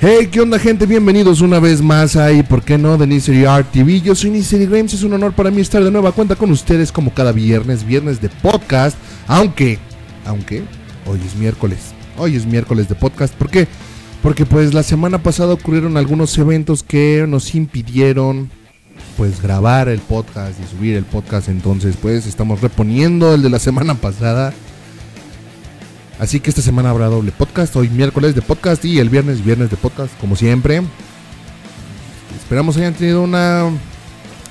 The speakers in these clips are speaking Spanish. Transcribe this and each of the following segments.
Hey, ¿qué onda gente? Bienvenidos una vez más a y por qué no de Nisery Art TV. Yo soy Nisery Games, es un honor para mí estar de nueva cuenta con ustedes como cada viernes, viernes de podcast, aunque, aunque, hoy es miércoles, hoy es miércoles de podcast, ¿por qué? Porque pues la semana pasada ocurrieron algunos eventos que nos impidieron pues grabar el podcast y subir el podcast, entonces pues estamos reponiendo el de la semana pasada. Así que esta semana habrá doble podcast, hoy miércoles de podcast y el viernes viernes de podcast, como siempre. Esperamos hayan tenido una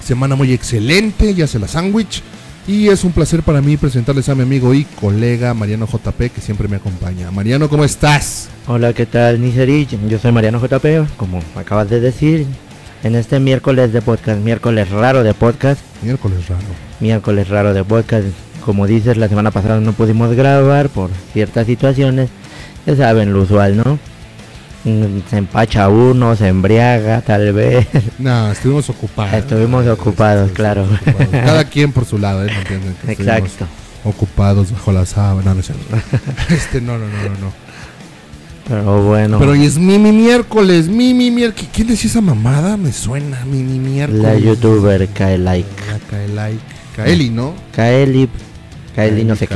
semana muy excelente, ya se la sándwich. Y es un placer para mí presentarles a mi amigo y colega Mariano JP, que siempre me acompaña. Mariano, ¿cómo estás? Hola, ¿qué tal, Niserich? Yo soy Mariano JP, como acabas de decir. En este miércoles de podcast, miércoles raro de podcast, Miércoles raro. miércoles raro de podcast. Como dices, la semana pasada no pudimos grabar por ciertas situaciones. Ya saben, lo usual, ¿no? Mm, Se empacha uno, se embriaga, tal vez. No, estuvimos ocupados. Estuvimos ocupados, claro. ocupados. Cada quien por su lado, ¿eh? ¿Me entienden? Exacto. Ocupados bajo la sábana, no, no. Este, no, no, no, no, no. Pero bueno, Pero hoy es Mimi miércoles, Mimi miércoles. ¿Quién decía esa mamada? Me suena, Mimi miércoles. la youtuber Kaelike. La Kaelike. Kaeli, ¿no? Kaeli, Kaeli no sé qué.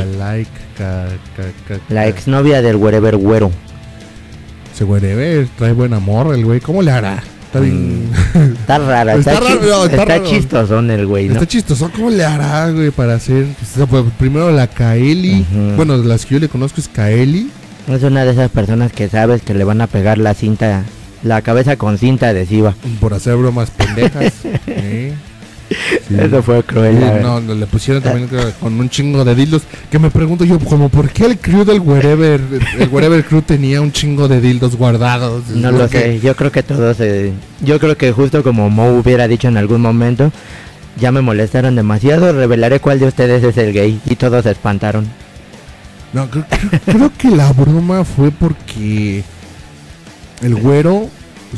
Ka, Ka, Ka, La exnovia del Wherever Güero. Güey debe, trae buen amor el güey. ¿Cómo le hará? Está bien. Está rara, Está está, raro, no, está está chistosón el güey, ¿no? Está chistoso. ¿Cómo le hará, güey, para hacer? o sea, pues, primero la Kaeli. Ujú. Bueno, de las que yo le conozco es Kaeli. Es una de esas personas que sabes que le van a pegar la cinta, la cabeza con cinta adhesiva. Por hacer bromas pendejas. ¿eh? Sí. Eso fue cruel. Sí, no, le pusieron también con un chingo de dildos. Que me pregunto yo, como por qué el crew del Wherever, el Wherever Crew tenía un chingo de dildos guardados. No lo sé, yo creo que todos, eh, yo creo que justo como Mo hubiera dicho en algún momento, ya me molestaron demasiado, revelaré cuál de ustedes es el gay y todos se espantaron. No, creo, creo- creo que la broma fue porque el güero,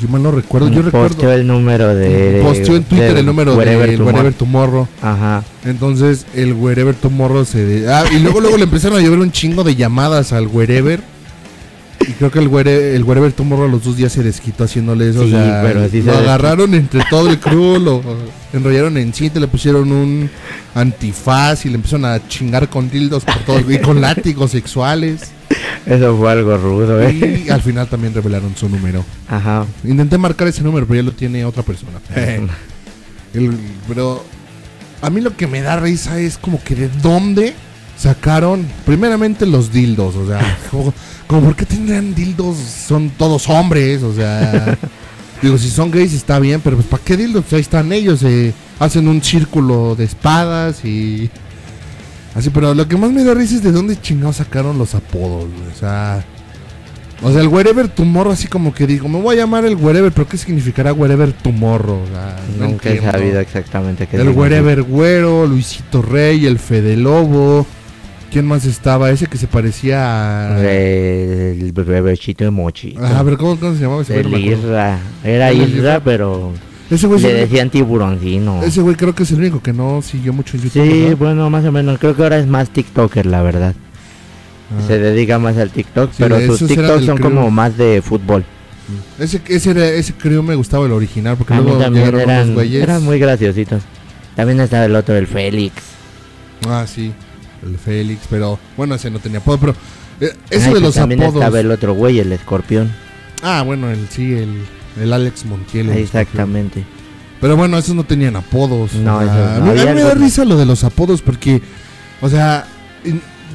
si mal no recuerdo, yo Posteó recuerdo. el número de... Posteó en Twitter de el número Wherever del Tomorrow. Wherever Tomorrow. Ajá. Entonces el Wherever Tomorrow se... de- Ah, y luego luego le empezaron a llevar un chingo de llamadas al Wherever. Y creo que el Wherever, el Wherever Tomorrow a los dos días se desquitó haciéndole eso. o Sí, sea, pero sí se lo agarraron entre todo el crew, lo enrollaron en cinta, le pusieron un antifaz y le empezaron a chingar con dildos por todo y con látigos sexuales. Eso fue algo rudo, eh. Y al final también revelaron su número. Ajá. Intenté marcar ese número, pero ya lo tiene otra persona. El- pero a mí lo que me da risa es como que de dónde sacaron primeramente los dildos, o sea, como, como por qué tendrían dildos, son todos hombres, o sea, digo, si son gays está bien, pero pues ¿para qué dildos? Ahí están ellos, eh, hacen un círculo de espadas y así, pero lo que más me da risa es de dónde chingados sacaron los apodos, güey, o sea, o sea, el Wherever Tomorrow, así como que digo, me voy a llamar el Wherever, pero ¿qué significará Wherever Tomorrow? O sea, no Nunca he sabido exactamente qué El. Wherever Güero, Luisito Rey, el Fede Lobo. ¿Quién más estaba? Ese que se parecía a. El bebechito de mochi. Ah, a ver, ¿cómo, cómo se llamaba ese? El No. Isra. Era Isra. pero Ese güey, le decían tiburoncino. ese güey creo que es el único que no siguió mucho en YouTube. Sí, ¿verdad? bueno, más o menos. Creo que ahora es más TikToker, la verdad. Ah. Se dedica más al TikTok, Sí, pero sus TikToks son crew. como más de fútbol. Ese, ese, era, ese creo me gustaba el original, porque A luego también llegaron unos eran, güeyes. eran muy graciositos. También estaba el otro, el Félix. Ah, sí, el Félix, pero bueno, ese no tenía apodo, pero. eh, eso Ay, de los también apodos. estaba el otro güey, el escorpión. Ah, bueno, el sí, el, el Alex Montiel. el Exactamente. Pero bueno, esos no tenían apodos. No, o sea, esos no. a mí, a Había mí me da risa lo de los apodos porque, o sea,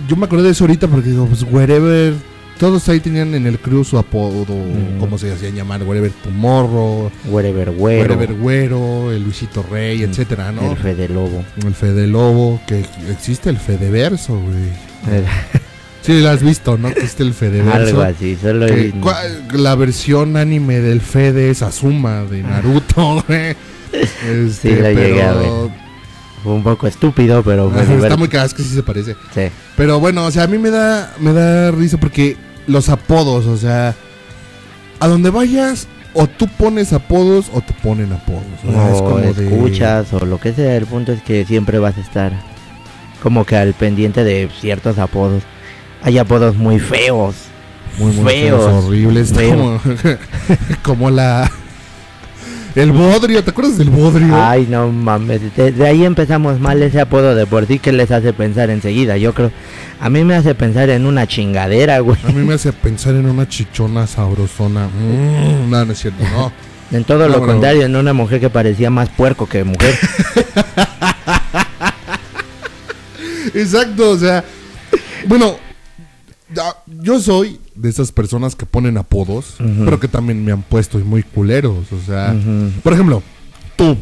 yo me acordé de eso ahorita porque digo, pues wherever, todos ahí tenían en el crew su apodo, Mm. como se hacían llamar, wherever Tomorrow, Wherever Güero. wherever Güero, el Luisito Rey, Mm, etcétera, ¿no? El Fede Lobo. El Fede Lobo, que existe el Fedeverso, güey. Sí, lo has visto, ¿no? Que el Fedeverso. Algo así, solo Que la versión anime del Fede es Asuma de Naruto, güey. Este, Sí, la llegué a pero- fue un poco estúpido, pero Ajá, está muy cagado, es que sí se parece. Sí. Pero bueno, o sea, a mí me da, me da risa porque los apodos, o sea, a donde vayas, o tú pones apodos o te ponen apodos. O sea, es como de- escuchas o lo que sea, el punto es que siempre vas a estar como que al pendiente de ciertos apodos. Hay apodos muy feos, Muy, muy feos. feos, horribles. Feos. Como, como la. El bodrio, ¿te acuerdas del bodrio? Ay, no mames. De, de ahí empezamos mal ese apodo de por sí que les hace pensar enseguida. Yo creo. A mí me hace pensar en una chingadera, güey. A mí me hace pensar en una chichona sabrosona. Mm, no, no es cierto, no. En todo No, lo bueno. contrario, en una mujer que parecía más puerco que mujer. Exacto, o sea. Bueno, yo soy de esas personas que ponen apodos, pero que también me han puesto y muy culeros. O sea, por ejemplo, tú,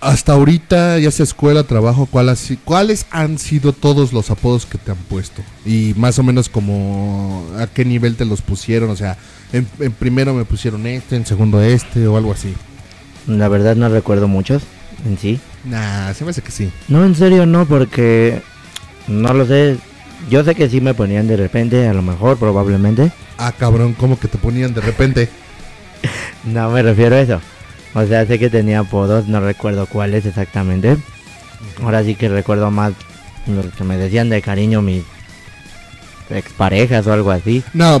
hasta ahorita, ya sea escuela, trabajo, ¿cuál ha si- ¿cuáles han sido todos los apodos que te han puesto? Y más o menos como a qué nivel te los pusieron. O sea, en, en primero me pusieron este, en segundo este o algo así. La verdad no recuerdo muchos en sí. Nah, se me hace que sí. No, en serio no, porque no lo sé. Yo sé que sí me ponían de repente, a lo mejor, probablemente. Ah, cabrón, como que te ponían de repente. No me refiero a eso. O sea, sé que tenía apodos, no recuerdo cuáles exactamente. Ahora sí que recuerdo más lo que me decían de cariño mis exparejas o algo así. No,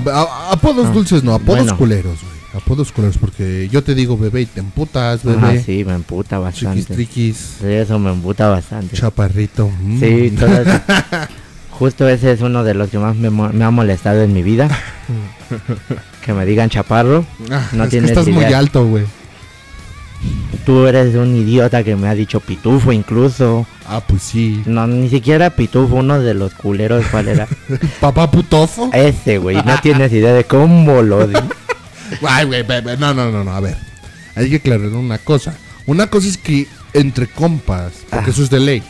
apodos Ah, dulces no, apodos bueno. culeros, güey. Apodos culeros, porque yo te digo bebé y te emputas, bebé. sí, me emputa Chiquis bastante. triquis, Sí, eso me emputa bastante. chaparrito. mm. Sí, todo eso. Justo ese es uno de los que más me, me ha molestado en mi vida. que me digan chaparro. Ah, no es que tienes estás muy idea. alto, güey. Tú eres un idiota que me ha dicho pitufo incluso. Ah, pues sí. No, ni siquiera pitufo, uno de los culeros, ¿cuál era? Papá putofo. Ese, güey, no tienes idea de cómo lo di. Ay, güey, bebé. No, no, no, no, a ver. Hay que aclarar una cosa. Una cosa es que entre compas, porque Ah. eso es de ley.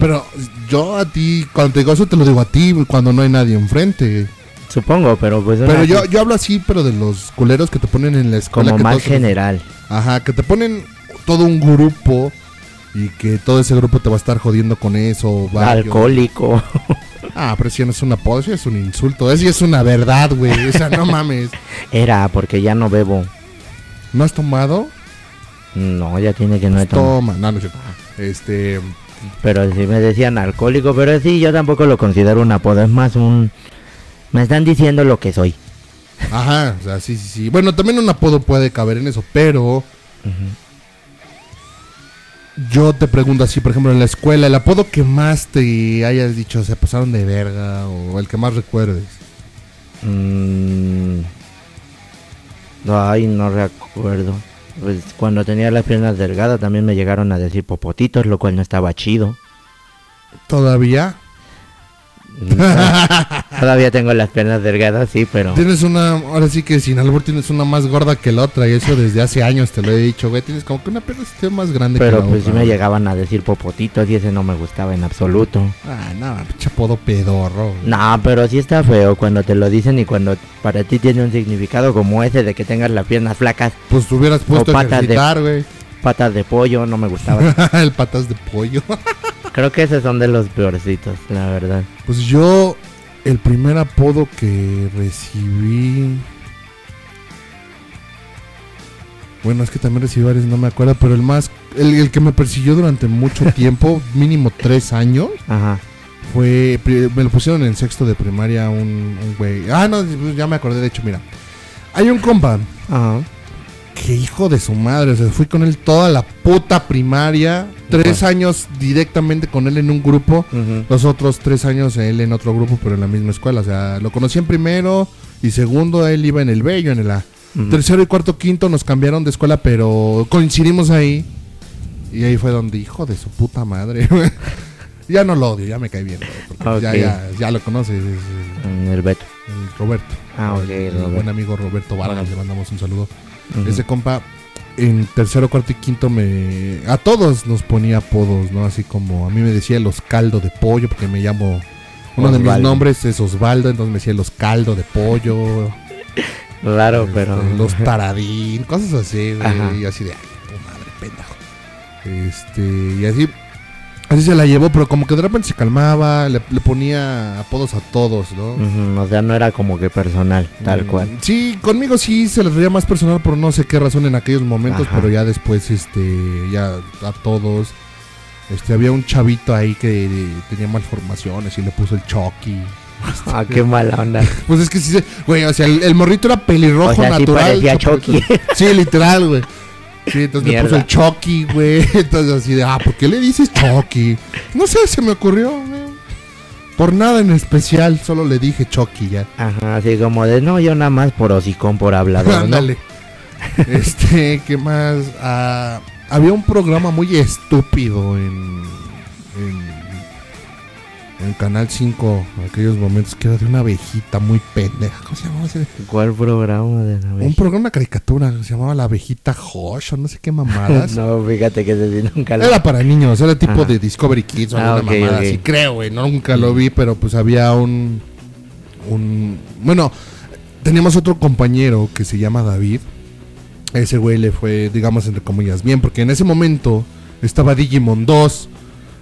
Pero yo a ti, cuando te digo eso, te lo digo a ti, cuando no hay nadie enfrente. Supongo, pero pues... Pero yo, yo hablo así, pero de los culeros que te ponen en la escuela. Como que más general. Ajá, que te ponen todo un grupo y que todo ese grupo te va a estar jodiendo con eso. varios. Alcohólico. Ah, pero si no es un apodo, eso es un insulto. Eso es una verdad, güey. O sea, no mames. Era porque ya no bebo. ¿No has tomado? No, ya tiene que no he tomado. Toma. No, no es cierto. Este. Pero sí me decían alcohólico, pero sí, yo tampoco lo considero un apodo. Es más un... Me están diciendo lo que soy. Ajá, o sea, sí, sí, sí. Bueno, también un apodo puede caber en eso, pero yo te pregunto así, por ejemplo, en la escuela, el apodo que más te hayas dicho, se pasaron de verga, o el que más recuerdes. Mm, Ay, no recuerdo. Pues cuando tenía las piernas delgadas también me llegaron a decir popotitos, lo cual no estaba chido. ¿Todavía? Todavía tengo las piernas delgadas, sí, pero... Tienes una, ahora sí que sin albur tienes una más gorda que la otra, y eso desde hace años te lo he dicho, güey. Tienes como que una pierna más grande Pero que la pues sí otra. me llegaban a decir popotitos y ese no me gustaba en absoluto. Ah, no, pinche apodo pedorro. güey. No, pero sí está feo cuando te lo dicen y cuando para ti tiene un significado como ese de que tengas las piernas flacas, Pues te hubieras puesto a ejercitar, güey. patas de pollo, no me gustaba. el patas de pollo. Creo que esos son de los peorcitos, la verdad. Pues yo, el primer apodo que recibí. Bueno, es que también recibí varios, no me acuerdo, pero el más. El, el que me persiguió durante mucho tiempo, mínimo tres años, Ajá. fue. Me lo pusieron en sexto de primaria un, un güey. Ah, no, pues ya me acordé, de hecho, mira. Hay un compa Ajá. Que hijo de su madre, o sea, fui con él toda la puta primaria. Tres años directamente con él en un grupo. Ujú. Los otros tres años él en otro grupo, pero en la misma escuela. O sea, lo conocí en primero y segundo él iba en el B, yo en el A. Tercero y cuarto, quinto nos cambiaron de escuela, pero coincidimos ahí. Y ahí fue donde, hijo de su puta madre. ya no lo odio, ya me cae bien. porque ya, ya, ya lo conoces, es el, el Beto. el Roberto. Ah, ok, El Roberto. buen amigo Roberto Vargas, le mandamos un saludo. Ese compa en tercero, cuarto y quinto me... A todos nos ponía apodos, ¿no? Así como a mí me decía los caldo de pollo porque me llamo... Uno de mis nombres es Osvaldo, entonces me decía los caldo de pollo, Claro, este, pero. los taradín, cosas así, güey, y así de, ay, tu madre, pendejo. Este, y así, así se la llevó, pero como que de repente se calmaba, le, le ponía apodos a todos, ¿no? Ujú, O sea, no era como que personal, tal Mm, cual. Sí, conmigo sí se les veía más personal por no sé qué razón en aquellos momentos, Ajá. pero ya después, este, ya a todos. Este, había un chavito ahí que tenía malformaciones y le puso el Chucky. Ah, qué mala onda. Pues es que sí, güey, o sea, el, el morrito era pelirrojo O sea, sí natural. parecía. Chucky. Sí, literal, güey. Sí, entonces le puso el Chucky, güey. Entonces así de, ah, ¿por qué le dices Chucky? No sé, se me ocurrió, güey. Por nada en especial, solo le dije Chucky ya. Ajá, así como de, no, yo nada más por hocicón, por hablador, ¿no? Ándale. Este, ¿qué más? Ah, había un programa muy estúpido en, en, en Canal 5 en aquellos momentos que era de una abejita muy pendeja. ¿Cómo se llamaba ese? ¿Cuál programa de la Un vez? programa, una caricatura, se llamaba La abejita Josh o no sé qué mamadas. No, fíjate que nunca lo... Era para niños, era tipo Ajá. de Discovery Kids o Ah, alguna ok, mamada así, creo, güey. Nunca lo vi, pero pues había un. un bueno, teníamos otro compañero que se llama David. Ese güey le fue, digamos, entre comillas, bien, porque en ese momento estaba Digimon 2.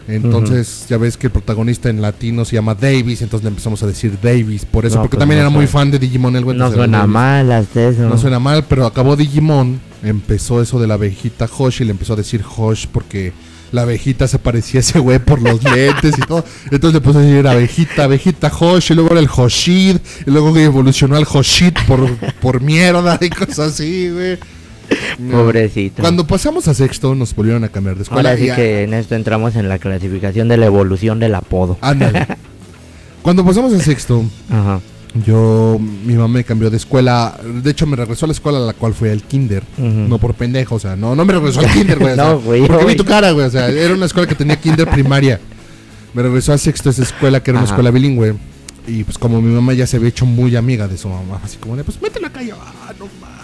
Entonces, ya ves que el protagonista en latino se llama Davis, entonces le empezamos a decir Davis, por eso, No, porque pues también no era muy fan de Digimon el güey. No suena Davis. mal hasta eso. No suena mal, pero acabó Digimon, empezó eso de la abejita Hosh y le empezó a decir Hosh porque la abejita se parecía a ese güey por los lentes y todo. Entonces le puso a decir abejita, abejita Hosh y luego era el Hoshid y luego evolucionó al Hoshid por, por mierda y cosas así, güey. No. Pobrecito. Cuando pasamos a sexto nos volvieron a cambiar de escuela. Ahora sí y a- que en esto entramos en la clasificación de la evolución del apodo. Ándale. Cuando pasamos a sexto, Ajá. yo, mi mamá me cambió de escuela. De hecho, me regresó a la escuela a la cual fue el kinder. No por pendejo, o sea, no, no me regresó al kinder, güey. No, güey, Porque vi tu cara, güey. O sea, era una escuela que tenía kinder primaria. Me regresó a sexto esa escuela que era una Ajá. escuela bilingüe. Y pues como mi mamá ya se había hecho muy amiga de su mamá, así como de, pues métela acá yo, ah, no mames.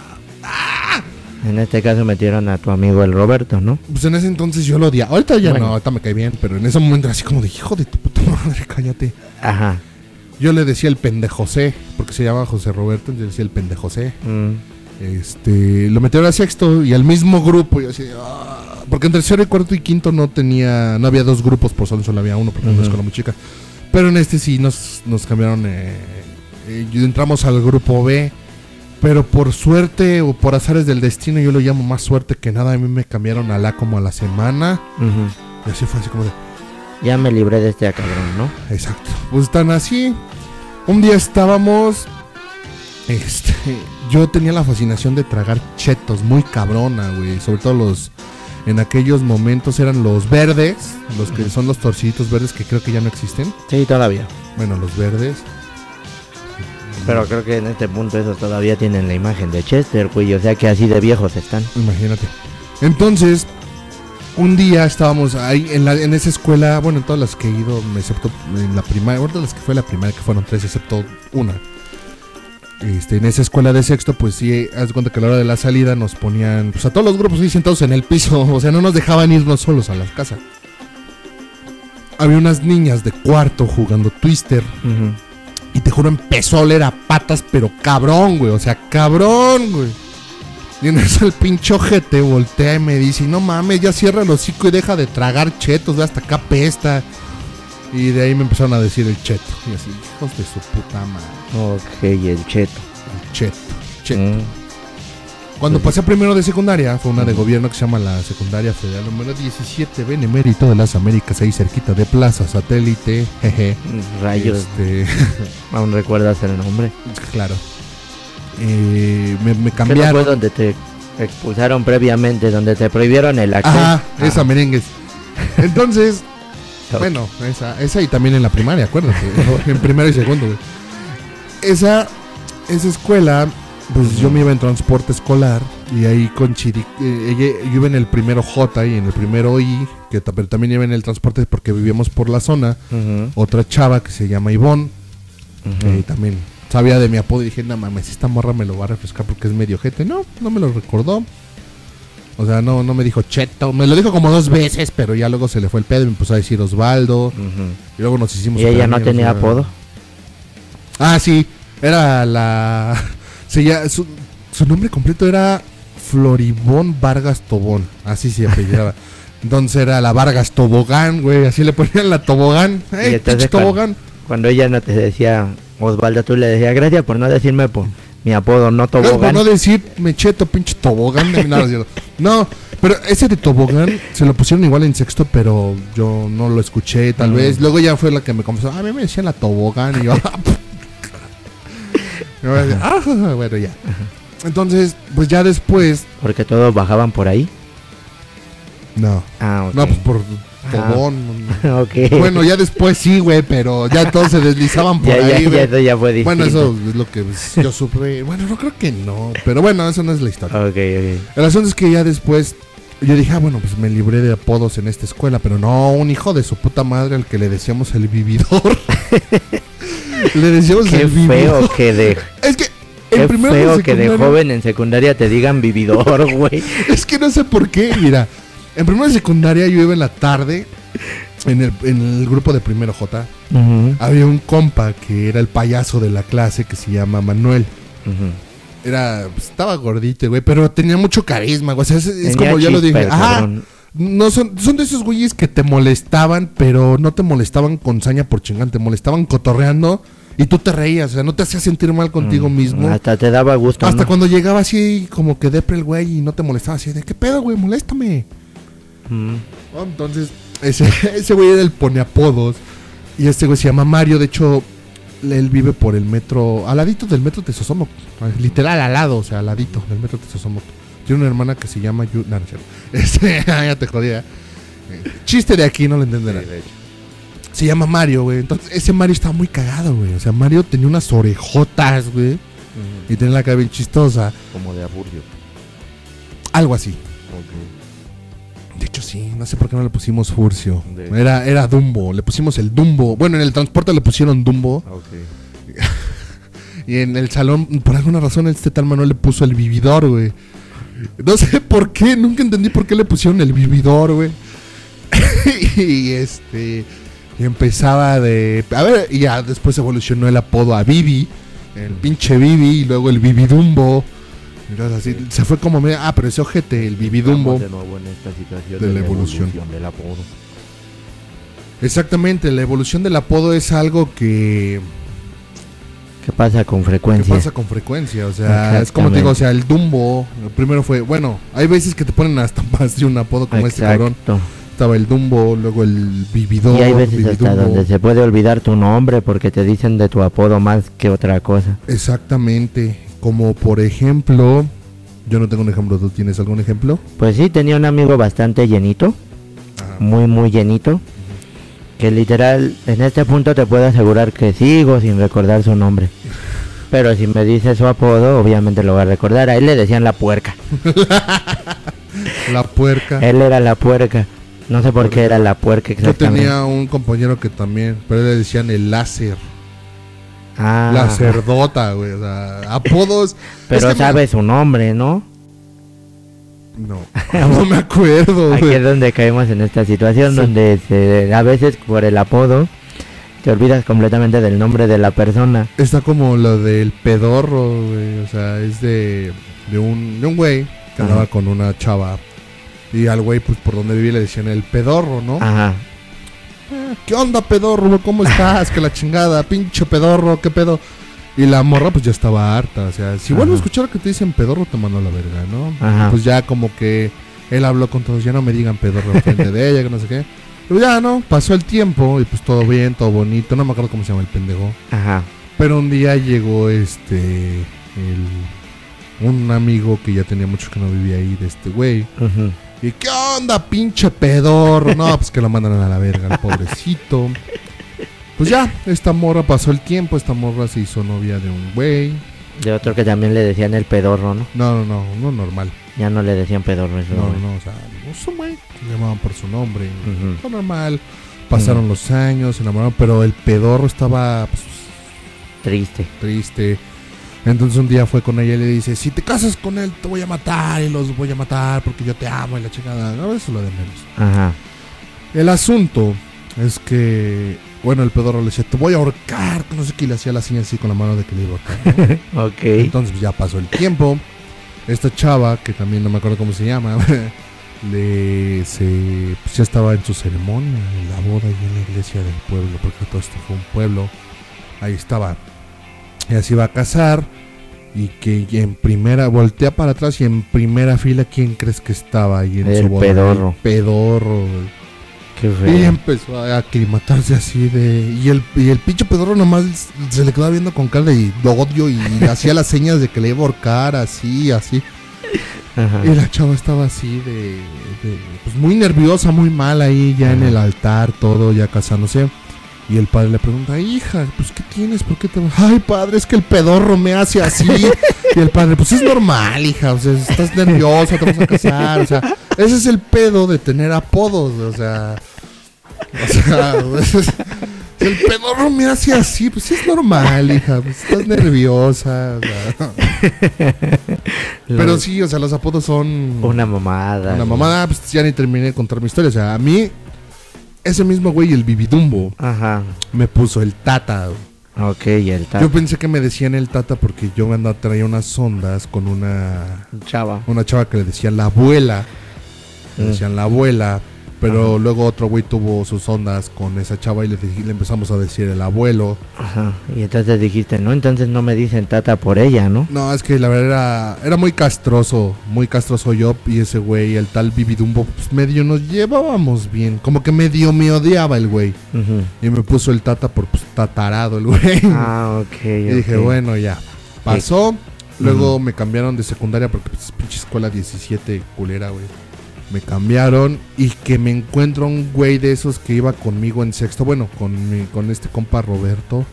En este caso metieron a tu amigo el Roberto, ¿no? Pues en ese entonces yo lo odiaba. Ahorita ya Bueno. no, ahorita me cae bien, pero en ese momento era así como de, hijo de tu puta madre, cállate. Ajá. Yo le decía el pendejosé, porque se llama José Roberto, entonces le decía el pendejosé. Mm. Este, lo metieron a sexto y al mismo grupo. Y así, ah, porque en tercero y cuarto y quinto no tenía, no había dos grupos por solo, solo había uno porque era una Ujú. escuela muy chica. Pero en este sí nos, nos cambiaron. eh, eh, entramos al grupo B. Pero por suerte o por azares del destino, yo lo llamo más suerte que nada. A mí me cambiaron a la como a la semana. Y así fue así como de, Ya me libré de este cabrón, ¿no? Exacto. Pues tan así. Un día estábamos. Este. Yo tenía la fascinación de tragar chetos, muy cabrona, güey. Sobre todo los. En aquellos momentos eran los verdes, los que son los torciditos verdes que creo que ya no existen. Sí, todavía. Bueno, los verdes. Pero creo que en este punto esos todavía tienen la imagen de Chester, güey. O sea que así de viejos están. Imagínate. Entonces, un día estábamos ahí en, la, en esa escuela, bueno, en todas las que he ido, excepto en la primaria, bueno, las que fue la primaria, que fueron tres, excepto una. Este, en esa escuela de sexto, pues sí, haz cuenta que a la hora de la salida nos ponían, pues a todos los grupos ahí sentados en el piso, o sea, no nos dejaban irnos solos a la casa. Había unas niñas de cuarto jugando Twister. Y te juro, empezó a oler a patas, pero cabrón, güey. O sea, cabrón, güey. Y en eso el pinche ojete voltea y me dice, no mames, ya cierra el hocico y deja de tragar chetos, ve hasta acá pesta. Y de ahí me empezaron a decir el cheto. Y así, hijos de su puta madre. Ok, el cheto. El cheto, cheto. Mm. Cuando pasé a primero de secundaria, fue una de gobierno que se llama la Secundaria Federal número 17, Benemérito de las Américas, ahí cerquita de Plaza Satélite. Jeje. Rayos, Este, aún recuerdas el nombre. claro. Eh, me, me cambiaron. fue donde te expulsaron previamente, donde te prohibieron el acceso. Ajá, Ah, esa merengues. Entonces, bueno, esa, esa y también en la primaria, acuérdate. en primero y segundo, güey. Esa, esa escuela, pues yo me iba en transporte escolar y ahí con Chiri, eh, ella- yo iba en el primero J y en el primero I, que pero también iba en el transporte porque vivíamos por la zona. Otra chava que se llama Ivonne, que también sabía de mi apodo y dije, no mames, esta morra me lo va a refrescar porque es medio gente. No, no me lo recordó. O sea, no, no me dijo cheto. Me lo dijo como dos veces, pero ya luego se le fue el pedo y me empezó a decir Osvaldo. Y luego nos hicimos. Y ella no amigos, tenía o sea. apodo. Ah, sí. Era la. Se su, su nombre completo era Floribón Vargas Tobón. Así se apellidaba. Entonces era la Vargas Tobogán, güey. Así le ponían la Tobogán. ¡Ey, entonces cuando- Tobogán! Cuando ella no te decía Osvaldo, tú le decías gracias por no decirme por mi apodo, no Gracias por tobogán. no decir mecheto, pinche tobogán de no, no Pero ese de tobogán se lo pusieron igual en sexto, pero yo no lo escuché, tal Mm. vez. Luego ya fue la que me confesó, a mí me decían la tobogán y yo... "Ah, bueno, ya. Entonces, pues ya después... Porque todos bajaban por ahí. No, Ah, ok. no, pues por Ah. tobón. ok. Bueno, ya después sí, güey, pero ya todos se deslizaban por ya, ahí, ya, ya fue distinto. Bueno, eso es lo que yo supe. Bueno, no creo que no. Pero bueno, eso no es la historia. Ok, ok. El asunto es que ya después yo dije, ah, bueno, pues me libré de apodos en esta escuela. Pero no, un hijo de su puta madre al que le decíamos el vividor. le decíamos Qué el feo vividor. que de, Es que qué feo que de joven en secundaria te digan vividor, güey. Es que no sé por qué, mira. En primero de secundaria yo iba en la tarde. En el, en el grupo de primero J. Había un compa que era el payaso de la clase que se llama Manuel. ujú. Era, pues, estaba gordito, güey, pero tenía mucho carisma, güey. O sea, es, es como ya lo dije. Ajá. No son, son de esos güeyes que te molestaban, pero no te molestaban con saña por chingán, te molestaban cotorreando y tú te reías, o sea, no te hacías sentir mal contigo Mm, mismo. Hasta te daba gusto. Hasta ¿no? cuando llegaba así como que depre el güey y no te molestaba así de, ¿qué pedo, güey? Moléstame. Mm. ¿no? Entonces, ese, ese güey era el poneapodos. Y este güey se llama Mario. De hecho, él vive por el metro, al ladito del metro Tesosomoc. Literal, al lado, o sea, al ladito del metro Tesosomoc. Tiene una hermana que se llama Yu. No. Este, ya te jodía. Eh, Chiste de aquí, no lo entenderán. Se llama Mario, güey. Entonces, ese Mario estaba muy cagado, güey. O sea, Mario tenía unas orejotas, güey. Y tenía la cara bien chistosa. Como de aburrio. Algo así. De hecho, sí, no sé por qué no le pusimos Furcio. De- Era, era Dumbo, le pusimos el Dumbo. Bueno, en el transporte le pusieron Dumbo. Y en el salón, por alguna razón, este tal Manuel le puso el vividor, güey. No sé por qué, nunca entendí por qué le pusieron el vividor, güey. y este. Y empezaba de. A ver, y ya después evolucionó el apodo a Vivi. El pinche Vivi, y luego el Vividumbo. Entonces así, se fue como medio. Ah, pero ese ojete, el Vividumbo. de nuevo en esta situación de la evolución. del apodo. Exactamente, la evolución del apodo es algo que, ¿Qué pasa con que frecuencia? pasa con frecuencia. O sea, es como te digo, o sea, el Dumbo, el primero fue, bueno, hay veces que te ponen hasta más de un apodo como este cabrón. Exacto. Estaba el Dumbo, luego el Vividor. Y hay veces hasta Vividumbo. donde se puede olvidar tu nombre porque te dicen de tu apodo más que otra cosa. Exactamente, como por ejemplo, yo no tengo un ejemplo, ¿tú tienes algún ejemplo? Pues sí, tenía un amigo bastante llenito, Ajá. muy muy llenito, que literal en este punto te puedo asegurar que sigo sin recordar su nombre. Pero si me dice su apodo, obviamente lo voy a recordar. A él le decían la puerca. La puerca. Él era la puerca. No sé por qué era la puerca Yo exactamente. tenía un compañero que también, pero le decían el láser. Ah, La cerdota, güey. O sea, apodos. pero es que sabe su nombre, ¿no? No, no me acuerdo, Aquí es donde caemos en esta situación Sí. donde se- a veces por el apodo te olvidas completamente del nombre de la persona. Está como lo del pedorro, güey. O sea, es de, de un de un güey que Ajá. andaba con una chava. Y al güey, pues por donde vivía le decían el pedorro, ¿no? Ajá. ¿Qué onda, pedorro? ¿Cómo estás? que la chingada, pinche pedorro, ¿qué pedo? Y la morra, pues ya estaba harta. O sea, si vuelvo a Ajá. escuchar que te dicen pedorro, te mando a la verga, ¿no? Ajá. Pues ya como que él habló con todos, ya no me digan pedorro frente de ella, que no sé qué. Pero ya, ¿no? Pasó el tiempo y pues todo bien, todo bonito. No me acuerdo cómo se llama el pendejo. Ajá. Pero un día llegó este. El, un amigo que ya tenía mucho que no vivía ahí de este güey. Ujú. ¿Y qué onda, pinche pedorro? No, pues que lo mandan a la verga, el pobrecito. Pues ya, esta morra pasó el tiempo, esta morra se hizo novia de un güey. De otro que también le decían el pedorro, ¿no? No, no, no, no normal. Ya no le decían pedorro eso. No, no, o sea, no su güey. Se llamaban por su nombre. Fue normal. Pasaron los años, se enamoraron, pero el pedorro estaba pues, Triste. triste. Entonces un día fue con ella y le dice, si te casas con él te voy a matar y los voy a matar porque yo te amo y la chingada. No, eso es lo de menos. Ajá. El asunto es que, bueno, el pedorro le decía, te voy a ahorcar, no sé qué, y le hacía la señal así con la mano de que le iba a ahorcar. ¿no? Ok. Entonces ya pasó el tiempo. Esta chava, que también no me acuerdo cómo se llama, le se pues, ya estaba en su ceremonia, en la boda y en la iglesia del pueblo, porque todo esto fue un pueblo. Ahí estaba. Ella se iba a casar Y que en primera, voltea para atrás y en primera fila, ¿quién crees que estaba ahí en El su boda? pedorro. El pedorro. Qué Y feo. empezó a aclimatarse así de... Y el, y el pinche pedorro nomás se le quedaba viendo con cara de odio y hacía las señas de que le iba a ahorcar, así, así. Ajá. Y la chava estaba así de, de- Pues muy nerviosa, muy mal ahí, ya en el altar, todo, ya casándose. Y el padre le pregunta, hija, pues ¿qué tienes? ¿Por qué te.? Ay, padre, es que el pedorro me hace así. y el padre, pues es normal, hija, o sea, estás nerviosa, te vas a casar, o sea, ese es el pedo de tener apodos, o sea. O sea, es- el pedorro me hace así, pues es normal, hija, pues estás nerviosa, o sea. Pero sí, o sea, los apodos son. Una mamada. Una mamada, pues ya ni terminé de contar mi historia. O sea, a mí, ese mismo güey, el Bibidumbo, Ajá. me puso el Tata. Ok, y el tal. Yo pensé que me decían el Tata porque yo andaba traía unas ondas con una, Chava. una chava que le decían la abuela. Le Mm. decían la abuela. Pero Ajá. luego otro güey tuvo sus ondas con esa chava y le, le empezamos a decir el abuelo. Ajá. Y entonces dijiste, no, entonces no me dicen tata por ella, ¿no? No, es que la verdad era, era muy castroso, muy castroso yo y ese güey, el tal Bibidumbo, pues medio nos llevábamos bien. Como que medio me odiaba el güey. Y me puso el tata por pues, tatarado el güey. Ah, ok. y dije, bueno, ya. Pasó. Luego me cambiaron de secundaria porque pues, pinche escuela 17 culera, güey. Me cambiaron y que me encuentro un güey de esos que iba conmigo en sexto, bueno, con, mi- con este compa Roberto.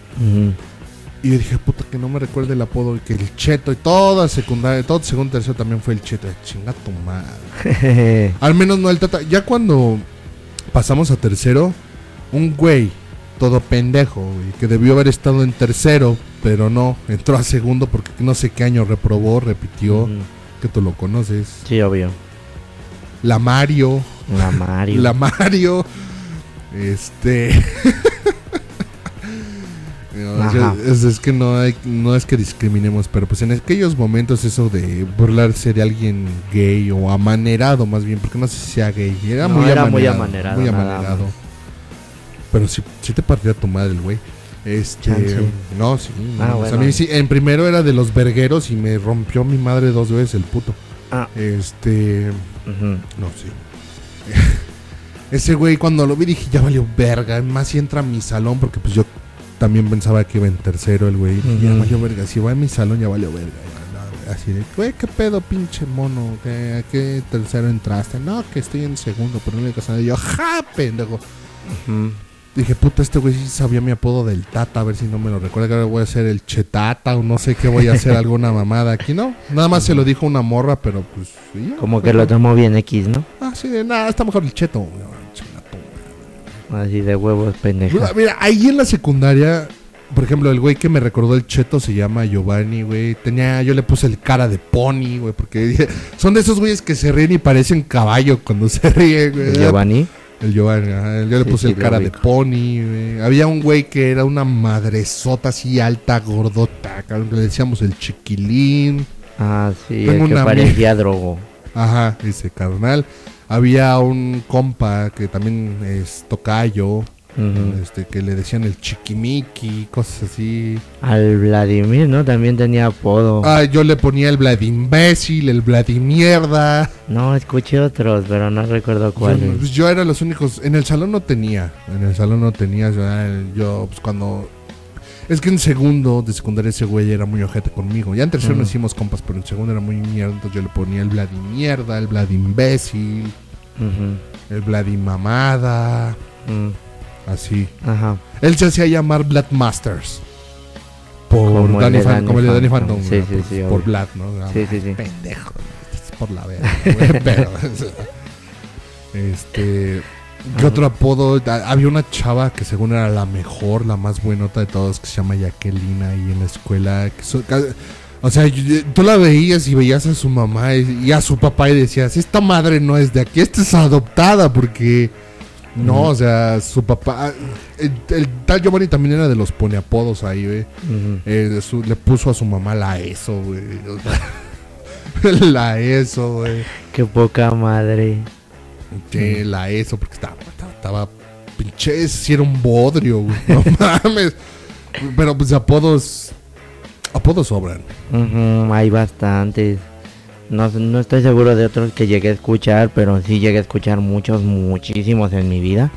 Y yo dije, puta, que no me recuerde el apodo, y que el cheto y toda secundaria, todo segundo tercero también fue el cheto. Chinga tu madre. Al menos no el tata. Ya cuando pasamos a tercero, un güey, todo pendejo, güey, que debió haber estado en tercero, pero no, entró a segundo porque no sé qué año reprobó, repitió, que tú lo conoces. Sí, obvio. La Mario, La Mario. la Mario, este... No, es, es que no hay, no es que discriminemos, pero pues en aquellos momentos eso de burlarse de alguien gay o amanerado más bien, porque no sé si sea gay, era No, muy era amanerado. muy amanerado, muy amanerado. Pero sí, sí te partía tu madre el güey. Este, Chance. no, sí. no, Ah, o sea, bueno. a mí sí, en primero era de los vergueros y me rompió mi madre dos veces el puto. Ah. Este, No, sí. Ese güey cuando lo vi dije, ya valió verga. Más si entra a mi salón, porque pues yo también pensaba que iba en tercero el güey. Dije, Ya Ujú. valió verga. Si va en mi salón, ya valió verga. Ya. Así de, güey, ¿qué pedo, pinche mono? ¿Qué, ¿A qué tercero entraste? No, que estoy en segundo, pero no me digas nada. Y yo, ja, pendejo. Ujú. Dije, puta, este güey sí sabía mi apodo del Tata, a ver si no me lo recuerda. Que ahora voy a hacer el Chetata o no sé qué voy a hacer, alguna mamada aquí, ¿no? Nada más se lo dijo una morra, pero pues. ya, Como que lo tomó bien X, ¿no? Ah, sí, de nada, está mejor el cheto. Así de huevos madre. Mira, ahí en la secundaria, por ejemplo, el güey que me recordó el cheto se llama Giovanni, güey. Tenía, yo le puse el cara de pony, güey, porque son de esos güeyes que se ríen y parecen caballo cuando se ríen, güey. Giovanni. El Giovanni, ajá, yo le Sí, puse sí, el cara de pony, güey. Había un güey que era una madresota así alta, gordota, cabrón, que le decíamos el chiquilín. Ah, sí, Tengo el que una parecía drogo. Ajá, ese carnal. Había un compa que también es tocayo, Este, que le decían el chiquimiqui, cosas así. Al Vladimir, ¿no? También tenía apodo. Ah, yo le ponía el Vladimbécil, el Vladimierda. No, escuché otros, pero no recuerdo Yo, cuál. pues, yo era los únicos. En el salón no tenía. En el salón no tenía. Yo, yo, pues cuando. Es que en segundo de secundaria ese güey era muy ojete conmigo. Ya en tercero nos hicimos compas, pero en segundo era muy mierda. Entonces yo le ponía el Vladimierda, el Vladimbécil, Ujú. el Vladimamada. Mm, Así. Ajá. Él se hacía llamar Vlad Masters. Por Como Danny Fan- Danny como el de Danny Phantom. Phantom. Sí, sí, por, sí, por. Vlad, ¿no? Sí, sí, sí. Pendejo. Es por la verga, pero. Este. ¿Qué otro apodo? Ah, Había una chava que según era la mejor, la más buenota de todos, que se llama Jacqueline ahí en la escuela. que so- ca- o sea, tú la veías y veías a su mamá y, y a su papá y decías, esta madre no es de aquí, esta es adoptada porque... No, o sea, su papá... El, el tal Giovanni también era de los poneapodos ahí, güey. Eh, su- le puso a su mamá la ESO, güey. la ESO, güey. Qué poca madre. Sí, la ESO, porque estaba, estaba, estaba pinche, si era un bodrio, güey. No mames. Pero pues apodos. Apodos sobran. Hay bastantes. No, no estoy seguro de otros que llegué a escuchar, pero sí llegué a escuchar muchos, muchísimos en mi vida.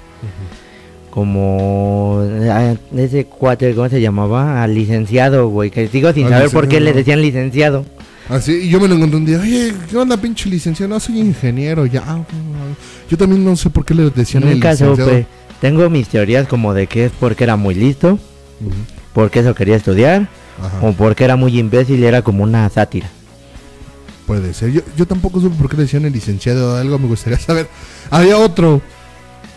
Como ah, ese cuate, ¿cómo se llamaba? Al licenciado, güey. Que sigo sin Al saber por qué le decían licenciado. Así, y yo me lo encontré un día, oye, ¿qué onda, pinche licenciado? No, soy ingeniero, ya. ah, Yo también no sé por qué le decían el Nunca licenciado. supe. Tengo mis teorías como de que es porque era muy listo, porque eso quería estudiar, Ajá, o porque era muy imbécil y era como una sátira. Puede ser. Yo, yo tampoco supe por qué le decían el licenciado, algo me gustaría saber. Había otro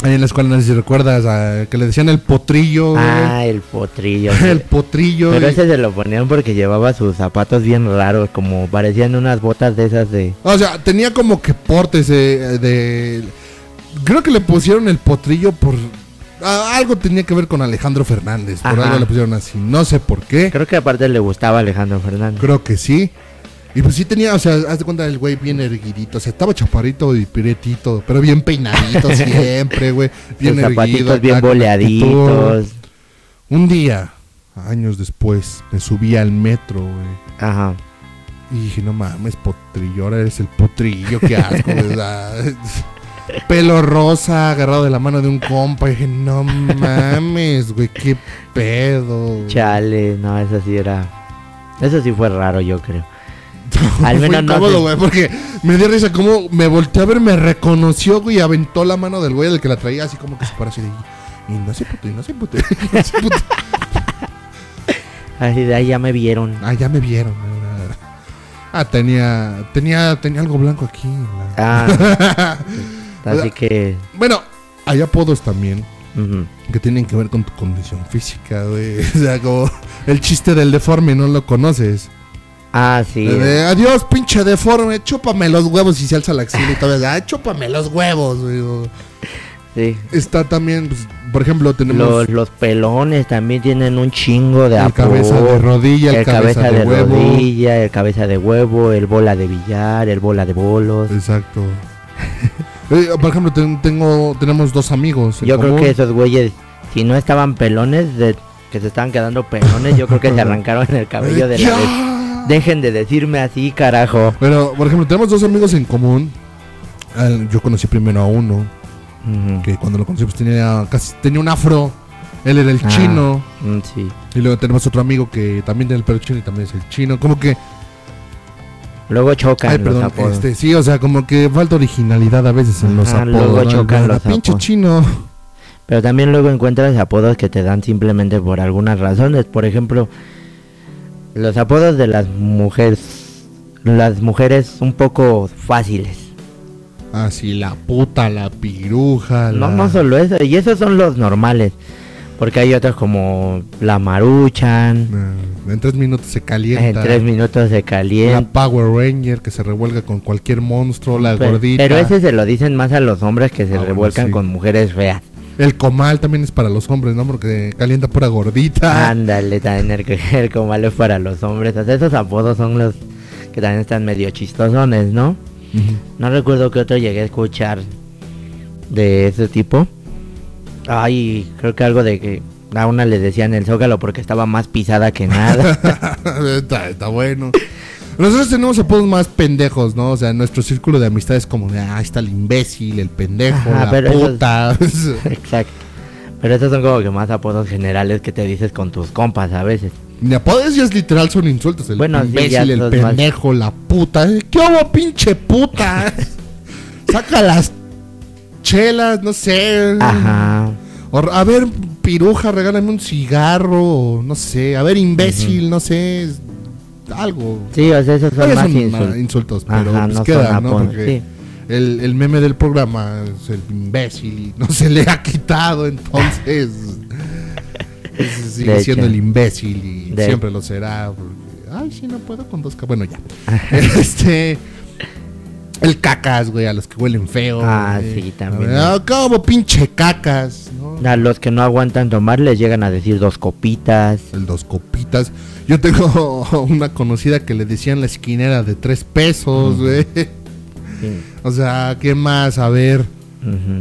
en la escuela, no sé si recuerdas, que le decían el potrillo. güey. Ah, el potrillo. el potrillo. Pero y- ese se lo ponían porque llevaba sus zapatos bien raros, como parecían unas botas de esas de... O sea, tenía como que portes de, de- Creo que le pusieron el potrillo por... algo tenía que ver con Alejandro Fernández. Por Ajá. algo le pusieron así. No sé por qué. Creo que aparte le gustaba Alejandro Fernández. Creo que sí. Y pues sí tenía, o sea, haz de cuenta el güey bien erguidito. O sea, estaba chaparrito y piretito, pero bien peinadito siempre, güey. Bien Sus erguido. zapatitos bien acá boleaditos. Un día, años después, me subí al metro, güey. Ajá. Y dije, no mames, potrillo, ahora eres el potrillo, qué asco. sea, pelo rosa, agarrado de la mano de un compa. Y dije, no mames, güey, qué pedo. Chale, no, eso sí era... Eso sí fue raro, yo creo. Al menos no incómodo, sé. güey, porque me dio risa como me volteé a ver, me reconoció, güey, y aventó la mano del güey del que la traía así como que se paró así de y no sé puto, y no sé puto, y no sé puto. Así de ahí ya me vieron. Ah, ya me vieron. Ah, tenía, tenía, tenía algo blanco aquí. Ah, así que... Bueno, hay apodos también que tienen que ver con tu condición física, güey. O sea, como el chiste del deforme, no lo conoces. Ah, sí. De, de, adiós, pinche deforme, chúpame los huevos y se alza la axila y todavía, ah, chúpame los huevos, güey. Sí. Está también, pues, por ejemplo, tenemos Los, los pelones también tienen un chingo de el cabeza de rodilla, el, el cabeza, de, huevo. rodilla, el cabeza de huevo, el bola de billar, el bola de bolos. Exacto. Eh, por ejemplo, ten- tengo, tenemos dos amigos. Yo creo que esos güeyes, si no estaban pelones, de, que se estaban quedando pelones, yo creo que se arrancaron el cabello de la. Dejen de decirme así, carajo. Pero, por ejemplo, tenemos dos amigos en común. Yo conocí primero a uno, que cuando lo conocí pues tenía casi tenía un afro. Él era el Ah. chino. Mm, sí. Y luego tenemos otro amigo que también tiene el pelo chino y también es el chino. Como que, Luego chocan ay, perdón, este, sí, o sea, como que falta originalidad a veces en los apodos. luego ¿no? chocan Ah, los pinche apodos. chino. Pero también luego encuentras apodos que te dan simplemente por algunas razones. Por ejemplo, los apodos de las mujeres. Las mujeres un poco fáciles. Así, la puta, la piruja. No, la- no solo eso. Y esos son los normales. Porque hay otros como la maruchan. Ah, En tres minutos se calienta. En tres minutos se La calienta. Power Ranger que se revuelga con cualquier monstruo, la Pero, gordita. pero ese se lo dicen más a los hombres que se Ah, bueno, revuelcan sí. con mujeres feas. El comal también es para los hombres, ¿no? Porque calienta pura gordita. Ándale, también el, el comal es para los hombres. O sea, esos apodos son los que también están medio chistosones, ¿no? No recuerdo que otro llegué a escuchar de ese tipo. Ay, creo que algo de que a una le decían el zócalo porque estaba más pisada que nada. está, está bueno. Nosotros tenemos apodos más pendejos, ¿no? O sea, nuestro círculo de amistades como de, ah, está el imbécil, el pendejo, Ajá, la pero esos- puta. Exacto. Pero estos son como que más apodos generales que te dices con tus compas a veces. Ni apodos ya es literal, son insultos. El Bueno, imbécil, el más- pendejo, la puta. ¿Qué hubo, pinche puta? Saca las chelas, no sé. Ajá. O, a ver, piruja, regálame un cigarro, no sé. A ver, imbécil, no sé. Algo. Sí, o sea, esos son más son insultos. pero Ajá, pues no queda, ¿no? Porque sí. el, el meme del programa es el imbécil y no se le ha quitado, entonces sigue De siendo hecho. el imbécil y De- siempre lo será. porque, Ay, sí, no puedo con dos Bueno, ya. este. El cacas, güey, a los que huelen feo. Ah, güey. sí, también. ¿Cómo pinche cacas? ¿no? A los que no aguantan tomar les llegan a decir dos copitas. El dos copitas. Yo tengo una conocida que le decían la esquinera de tres pesos, güey. Sí. O sea, ¿qué más? A ver.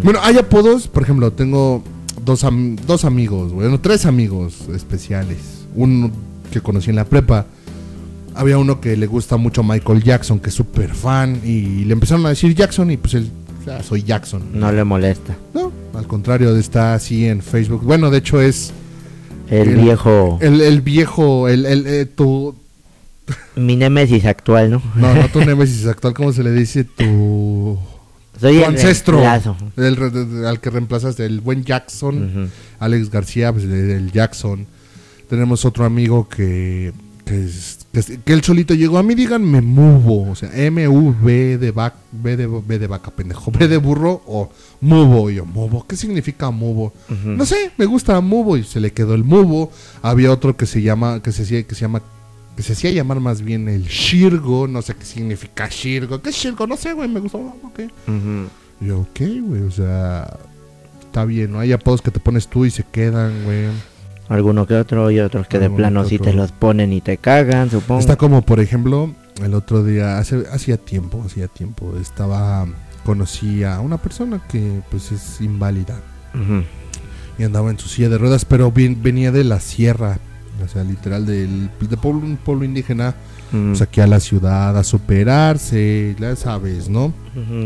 Bueno, hay apodos, por ejemplo, tengo dos, am- dos amigos, bueno, tres amigos especiales. Uno que conocí en la prepa, había uno que le gusta mucho Michael Jackson, que es súper fan, y le empezaron a decir Jackson y pues él, "Ah, soy Jackson. No le molesta. No, al contrario, está así en Facebook. Bueno, de hecho es El, El- viejo, el, el viejo, el, el, eh, tu... mi némesis actual, ¿no? No, no tu némesis actual, ¿cómo se le dice? Tu... Soy tu el ancestro. El al que reemplazaste, el buen Jackson. Alex García, pues, del Jackson. Tenemos otro amigo que, que, es- que, él solito llegó. A mí díganme Mubo, o sea, M-U-V de, vac, B de, B de vaca, pendejo. B de burro o Mubo. Y yo, Mubo, ¿qué significa Mubo? No sé, me gusta Mubo y se le quedó el Mubo. Había otro que se llama, que se hacía, que se llama, que se hacía llamar más bien el Shirgo. No sé qué significa Shirgo. ¿Qué es Shirgo? No sé, güey, me gustó. Ok. Y yo, ok, güey, o sea, está bien, ¿no? Hay apodos que te pones tú y se quedan, güey. Alguno que otro y otros que de plano sí te los ponen y te cagan, supongo. Está como, por ejemplo, el otro día, hace, hacía tiempo, hacía tiempo, estaba, conocí a una persona que, pues, es inválida y andaba en su silla de ruedas, pero bien- venía de la sierra, o sea, literal, del de pueblo, un pueblo indígena, pues, aquí a la ciudad a superarse, ya sabes, ¿no?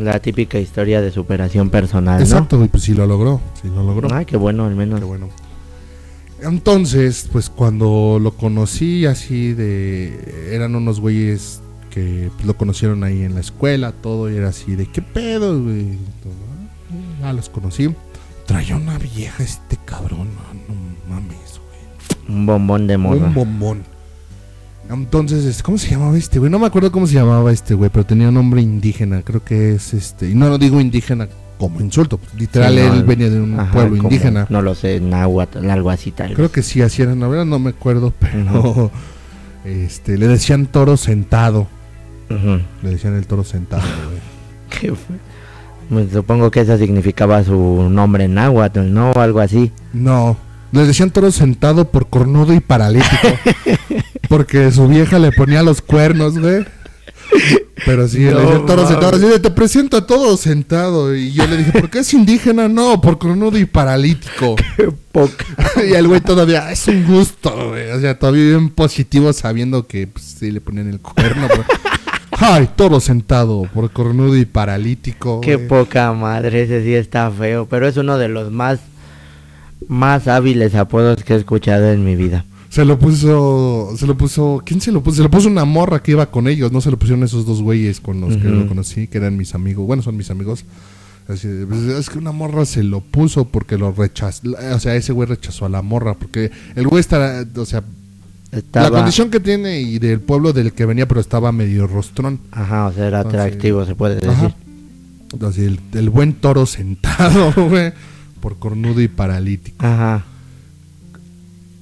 La típica historia de superación personal, Exacto, y pues sí lo logró, sí lo logró. Ay, qué bueno, al menos. Qué bueno. Entonces, pues cuando lo conocí así de... Eran unos güeyes que pues, lo conocieron ahí en la escuela, todo, y era así de, ¿qué pedo, güey? Y todo, "Ah, Ya los conocí. Traía una vieja este cabrón, no, no mames, güey. Un bombón de morra. Un bombón. Entonces, este, ¿cómo se llamaba este güey? No me acuerdo cómo se llamaba este güey, pero tenía un nombre indígena, creo que es este... Y no lo digo indígena como insulto, literal Sí, no, él venía de un Ajá, pueblo indígena. No lo sé, náhuatl, algo así tal. Creo que sí, así la verdad no me acuerdo, pero este, le decían toro sentado. Le decían el toro sentado, güey. ¿Qué fue? Pues supongo que eso significaba su nombre en náhuatl, ¿no? O algo así. No, le decían toro sentado por cornudo y paralítico. porque su vieja le ponía los cuernos, güey. Pero sí, le No decían toro mames. sentado. Así de, te presento a todo sentado. Y yo le dije, ¿por qué es indígena? No, por cornudo y paralítico. Qué poca. y el güey todavía, es un gusto, güey. O sea, todavía bien positivo sabiendo que pues, sí le ponían el cuerno. pero- Ay, toro sentado por cornudo y paralítico. Qué güey. poca madre, ese sí está feo. Pero es uno de los más, más hábiles apodos que he escuchado en mi vida. Se lo puso, se lo puso, ¿quién se lo puso? Se lo puso una morra que iba con ellos, no se lo pusieron esos dos güeyes con los que lo conocí, que eran mis amigos, bueno, son mis amigos. Así pues, es que una morra se lo puso porque lo rechazó, o sea, ese güey rechazó a la morra, porque el güey está, o sea, Estaba, la condición que tiene y del pueblo del que venía, pero estaba medio rostrón. Ajá, o sea, era atractivo, se puede decir. Ajá. Entonces, el, el buen toro sentado, güey, por cornudo y paralítico. Ajá.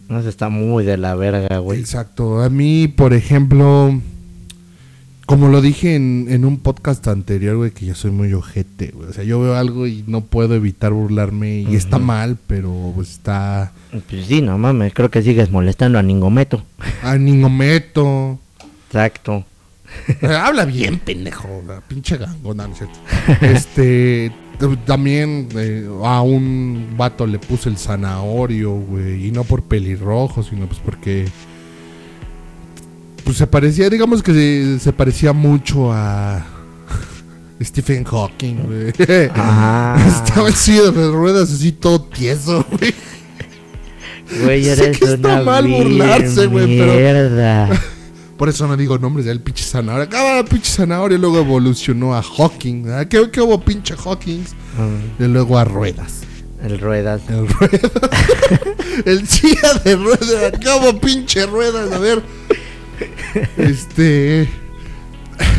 No está muy de la verga, güey. Exacto. A mí, por ejemplo, como lo dije en, en un podcast anterior, güey, que yo soy muy ojete, güey. O sea, yo veo algo y no puedo evitar burlarme y está mal, pero pues está Pues sí, no mames, creo que sigues molestando a Ningometo. a Ningometo. Exacto. Habla bien, pendejo. La pinche gangona, ¿no es cierto? Este. También eh, a un vato le puse el zanahorio, güey. Y no por pelirrojo, sino pues porque. Pues se parecía, digamos que se, se parecía mucho a. Stephen Hawking, güey. Ah. Estaba así de las ruedas, así todo tieso, güey. Güey, Sé que está mal burlarse, güey, pero-. Por eso no digo nombres del pinche zanahorio. Acaba el pinche zanahorio, luego evolucionó a Hawking. ¿ah? ¿Qué, qué hubo pinche Hawking? Mm, Y luego a ruedas. El ruedas. El ruedas. el silla de ruedas. Acabo pinche ruedas. A ver. Este.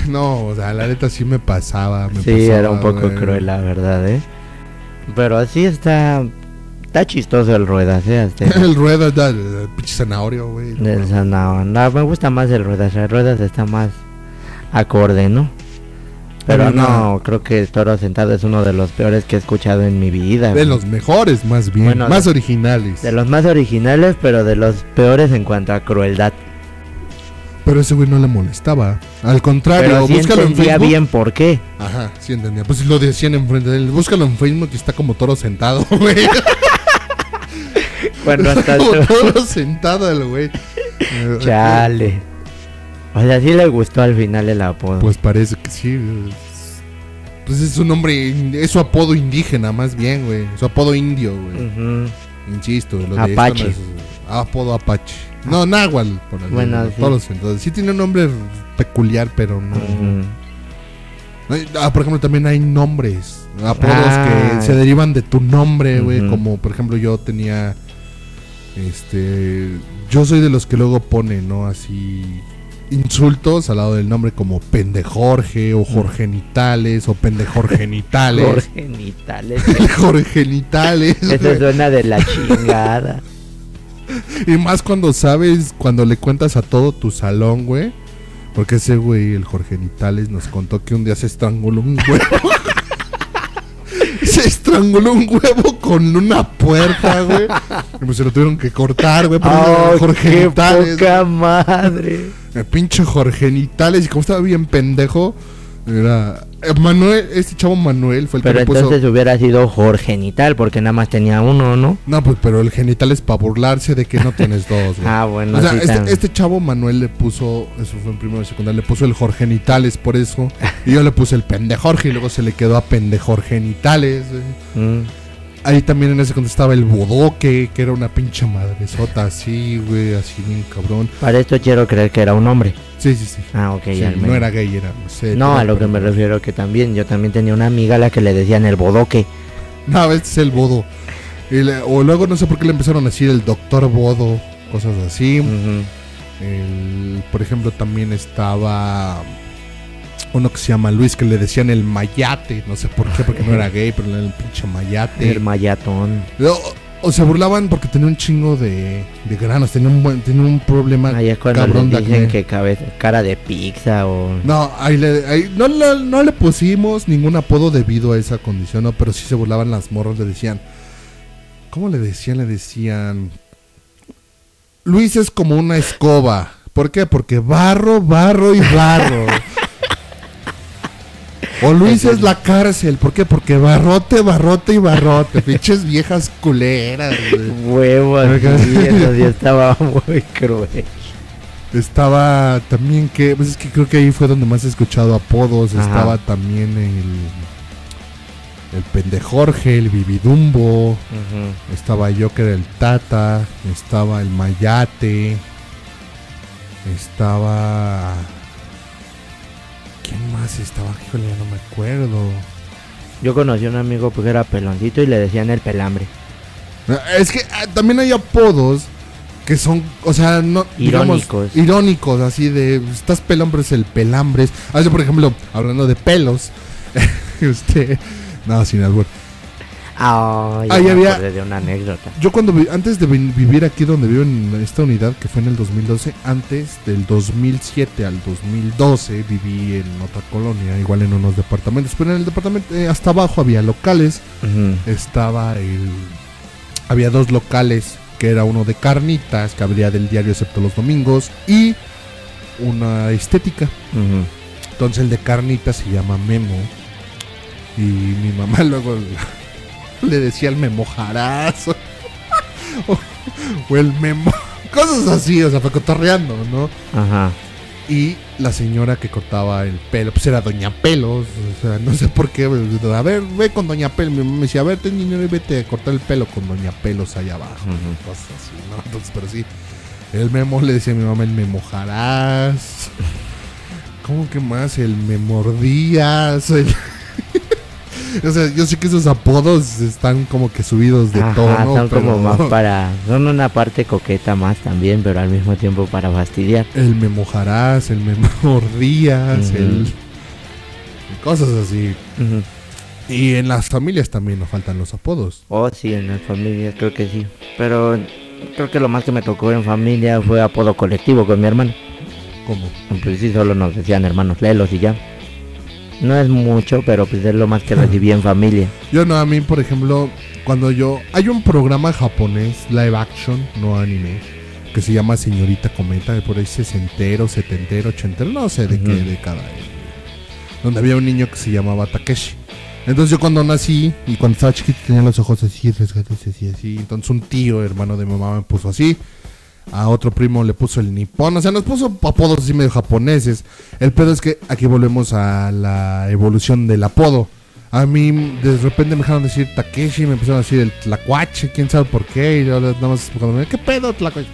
No, o sea, la neta sí me pasaba. Me Sí, pasaba, era un poco güey. cruel, la verdad, ¿eh? Pero así está. Está chistoso el ruedas, ¿eh? Hasta El ruedas, da- el pinche zanahorio, güey. el sanao. No, me gusta más el ruedas. El ruedas está más acorde, ¿no? Pero Pero no, no. creo que el toro sentado es uno de los peores que he escuchado en mi vida. De güey. los mejores, más bien. Bueno, más de- originales. De los más originales, pero de los peores en cuanto a crueldad. Pero ese güey no le molestaba. Al contrario, Pero sí búscalo en Facebook. bien por qué. Ajá, sí entendía. Pues lo decían enfrente de él. Búscalo en Facebook y está como toro sentado, güey. Cuando hasta el- toro sentado el güey. Chale. O sea, sí le gustó al final el apodo. Pues parece que sí. Pues es un nombre, es su apodo indígena más bien, güey. Su apodo indio, güey. Ujú. Insisto, lo de Apache. esto no es- apodo Apache. No, Nahual, por así Bueno, sí. todos entonces. Sí tiene un nombre peculiar, pero no. Ah, por ejemplo, también hay nombres, apodos Ah. que se derivan de tu nombre, güey. Como por ejemplo, yo tenía. Este. Yo soy de los que luego ponen, ¿no? Así. Insultos al lado del nombre como Pendejorge o Jorgenitales o Pendejorgenitales. Jorgenitales. Jorgenitales. Eso güey. suena de la chingada. Y más cuando sabes, cuando le cuentas a todo tu salón, güey. Porque ese güey, el Jorge Nitales, nos contó que un día se estranguló un huevo. Se estranguló un huevo con una puerta, güey. Y pues se lo tuvieron que cortar, güey. ¡Oh, Jorge qué Nitales. poca madre! El pinche Jorge Nitales. Y como estaba bien pendejo, era. eh, Manuel, este chavo Manuel fue el Pero que puso. entonces hubiera sido Jorgenital, porque nada más tenía uno, ¿no? No, pues, pero el genital es para burlarse de que no tienes dos, güey. Ah, bueno, o sea, sí, este, este chavo Manuel le puso, eso fue en primero de secundaria, le puso el Jorgenitales por eso. y yo le puse el pendejorge y luego se le quedó a pendejorgenitales. güey. Mm. Ahí también en ese contestaba el bodoque, que era una pinche madresota así, güey, así bien cabrón. Para esto quiero creer que era un hombre. Sí, sí, sí. Ah, ok, Sí, al no era gay, era. No, sé, No, era- a lo que me refiero que también, yo también tenía una amiga a la que le decían el bodoque. No, este es el bodo. O luego no sé por qué le empezaron a decir el doctor bodo, cosas así. El- por ejemplo, también estaba uno que se llama Luis, que le decían el mayate. No sé por qué, porque no era gay, pero era el pinche mayate. El mayatón. O, o se burlaban porque tenía un chingo de, de granos, tenía un, buen, tenía un problema. Ahí es cuando cabrón de dicen que cabeza, cara de pizza o... No, ahí le, ahí- no, le- no le pusimos ningún apodo debido a esa condición, ¿no? pero sí se burlaban las morras, le decían. ¿Cómo le decían? Le decían. Luis es como una escoba. ¿Por qué? Porque barro, barro y barro. O Luis es la cárcel. ¿Por qué? Porque barrote, barrote y barrote. Pinches viejas culeras. güey. Huevos, estaba muy cruel. Estaba también que, pues es que creo que ahí fue donde más he escuchado apodos. Ajá. Estaba también el, el pendejorge, el vividumbo. Ujú. Estaba yo que era el tata. Estaba el mayate. Estaba. ¿Quién más estaba? Híjole, ya no me acuerdo. Yo conocí a un amigo porque era peloncito y le decían el pelambre. Es que ah, también hay apodos que son, o sea, no digamos, Irónicos. irónicos, así de estás pelambres el pelambres. Así por ejemplo, hablando de pelos, usted no, sin albur. Ah, yo Ahí me había- acordé de una anécdota. Yo cuando vi- antes de vi- vivir aquí donde vivo en esta unidad que fue en el 2012, antes del 2007 al 2012 viví en otra colonia, igual en unos departamentos, pero en el departamento eh, hasta abajo había locales. Estaba el había dos locales que era uno de carnitas que abría del diario excepto los domingos y una estética. Entonces el de carnitas se llama Memo y mi mamá luego le decía el memojarazo o, o el memo cosas así o sea fue cotorreando no Ajá. y la señora que cortaba el pelo, pues era Doña Pelos. O sea, no sé por qué. A ver, ve con Doña Pelos. Mi mamá me decía, a ver, ten dinero y vete a cortar el pelo con Doña Pelos allá abajo. Cosas así, ¿no? Entonces, pero sí. El memo le decía a mi mamá, el me mojarás. ¿Cómo que más? El me mordías. el- o sea, yo sé que esos apodos están como que subidos de Ajá, tono. son como más para... Son una parte coqueta más también, pero al mismo tiempo para fastidiar. El me mojarás, el me mordías, el. Cosas así. Y en las familias también nos faltan los apodos. Oh, sí, en las familias creo que sí. Pero creo que lo más que me tocó en familia fue apodo colectivo con mi hermano. Como. Pues sí, solo nos decían hermanos lelos y ya. No es mucho, pero pues es lo más que recibí en familia. Yo no, a mí, por ejemplo, cuando yo. Hay un programa japonés, live action, no anime, que se llama Señorita Cometa, de por ahí sesentero, setentero, ochentero, no sé de qué Ujú. década es. Donde había un niño que se llamaba Takeshi. Entonces yo cuando nací y cuando estaba chiquito tenía los ojos así, resgates así, así. Entonces un tío, hermano de mi mamá, me puso así. A otro primo le puso el nipón. O sea, nos puso apodos así medio japoneses. El pedo es que aquí volvemos a la evolución del apodo. A mí de repente me dejaron decir Takeshi, me empezaron a decir el Tlacuache, quién sabe por qué. Y yo nada más me ¿qué pedo Tlacuache?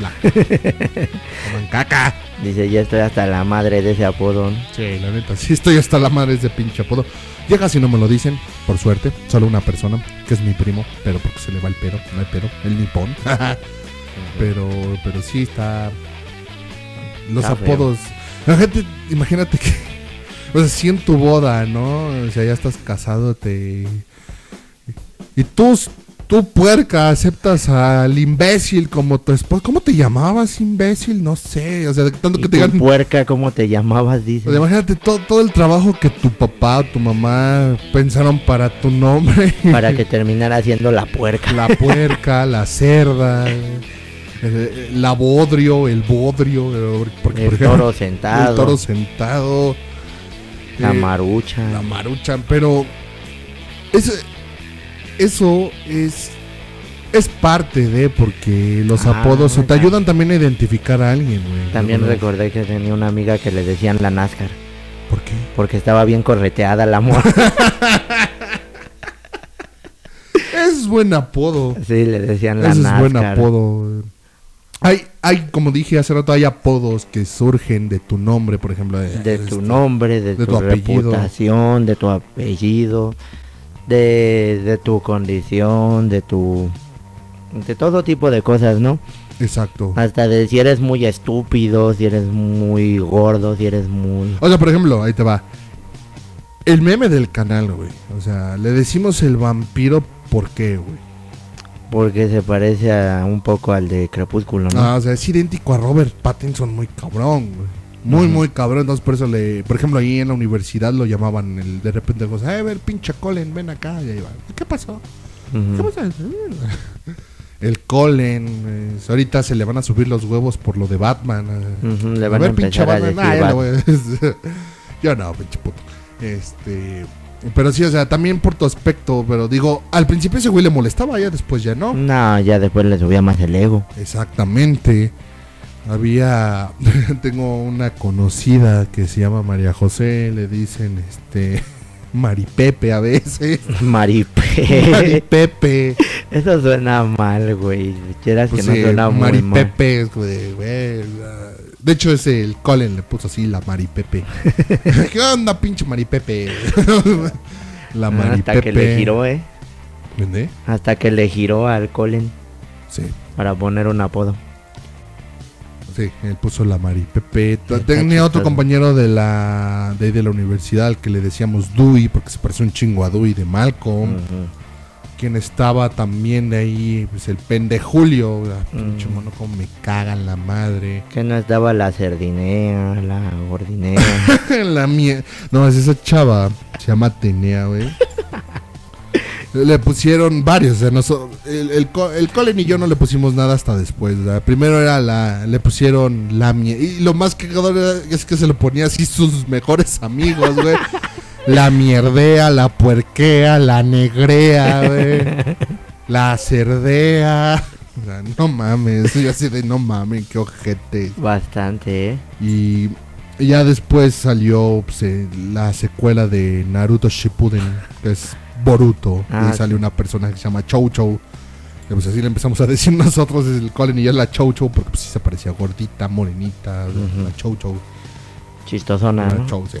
Caca. Dice, ya estoy hasta la madre de ese apodo. Sí, la neta, sí estoy hasta la madre de ese pinche apodo. Ya casi no me lo dicen, por suerte. Solo una persona, que es mi primo, pero porque se le va el pedo, no hay pedo, el nipón. pero, pero sí está. Los Está feo. apodos. La gente, imagínate que. O sea, si en tu boda, ¿no? O sea, ya estás casado, te. Y tú, tú puerca, aceptas al imbécil como tu esposo. ¿Cómo te llamabas, imbécil? No sé. O sea, tanto ¿Y que te digan. puerca, ¿cómo te llamabas? Dice. O sea, imagínate todo, todo el trabajo que tu papá o tu mamá pensaron para tu nombre. Para que terminara siendo la puerca. La puerca, la cerda, la bodrio, el bodrio. Porque, El por ejemplo, toro sentado. El toro sentado. La eh, marucha. La marucha. Pero ese- eso es... Es parte de, porque los Ah, apodos te ayudan también a identificar a alguien, güey. También recordé que tenía una amiga que le decían la NASCAR. ¿Por qué? Porque estaba bien correteada la morra. Es buen apodo. sí, le decían la Ese es NASCAR. buen apodo. Hay, hay, como dije hace rato, hay apodos que surgen de tu nombre, por ejemplo. De este, tu nombre, de, de tu, reputación, de tu apellido, de, de tu condición, de tu... De todo tipo de cosas, ¿no? Exacto. Hasta de si eres muy estúpido, si eres muy gordo, si eres muy... O sea, por ejemplo, ahí te va. El meme del canal, güey. O sea, le decimos el vampiro, ¿por qué, güey? Porque se parece a un poco al de Crepúsculo, ¿no? Ah, o sea, es idéntico a Robert Pattinson, muy cabrón, güey. Muy, muy cabrón. Entonces, por eso le. Por ejemplo, ahí en la universidad lo llamaban el, de repente, cosas. A ver, pinche Colin, ven acá. Y ahí va. ¿Qué pasó? ¿Qué pasa? El Colin. eh, ahorita se le van a subir los huevos por lo de Batman. eh. Le van a, ver, pinche a Batman. decir Ah, ya lo Bat- voy a- Yo no, pinche puto. Este. Pero sí, o sea, también por tu aspecto. Pero digo, al principio ese güey le molestaba, ya después ya no. No, ya después le subía más el ego. Exactamente. Había. Tengo una conocida que se llama María José. Le dicen este. Maripepe a veces. Maripe. Maripepe. Eso suena mal, güey. Quieras Pues que no sí, suena muy mal. Maripepe. güey, güey. De hecho, ese el Colin le puso así la Maripepe. ¿Qué onda, pinche Maripepe? la Maripepe. Hasta que le giró, eh. ¿Vende? Hasta que le giró al Colin Sí. para poner un apodo. Sí, él puso la Maripepe. Está Tenía otro compañero de la de, ahí de la universidad al que le decíamos Dewey porque se parece un chingo a Dewey de Malcolm. Quien estaba también de ahí, pues el pende Julio. La pinche Mm. mono, como me cagan la madre. Que no estaba la sardinea, la gordinea. la mía. No, es esa chava. Se llama Atenea, güey. Le pusieron varios. o sea, noso- el, el, el Colin y yo no le pusimos nada hasta después. ¿verdad? Primero era la. Le pusieron la mie- Y lo más cagador era- es que se lo ponía así sus mejores amigos, güey. La mierdea, la puerquea, la negrea, güey. La cerdea. O sea, no mames. Yo así de no mames, qué ojete. Bastante, eh. Y ya después salió pues, eh, la secuela de Naruto Shippuden, que es Boruto. Ah, y sale una persona que se llama Chou Chou. Y pues así le empezamos a decir nosotros, el Colin y yo la Chou Chou, porque pues sí se parecía gordita, morenita, la Chou Chou. Chistosona, La ¿no? Chou, sí.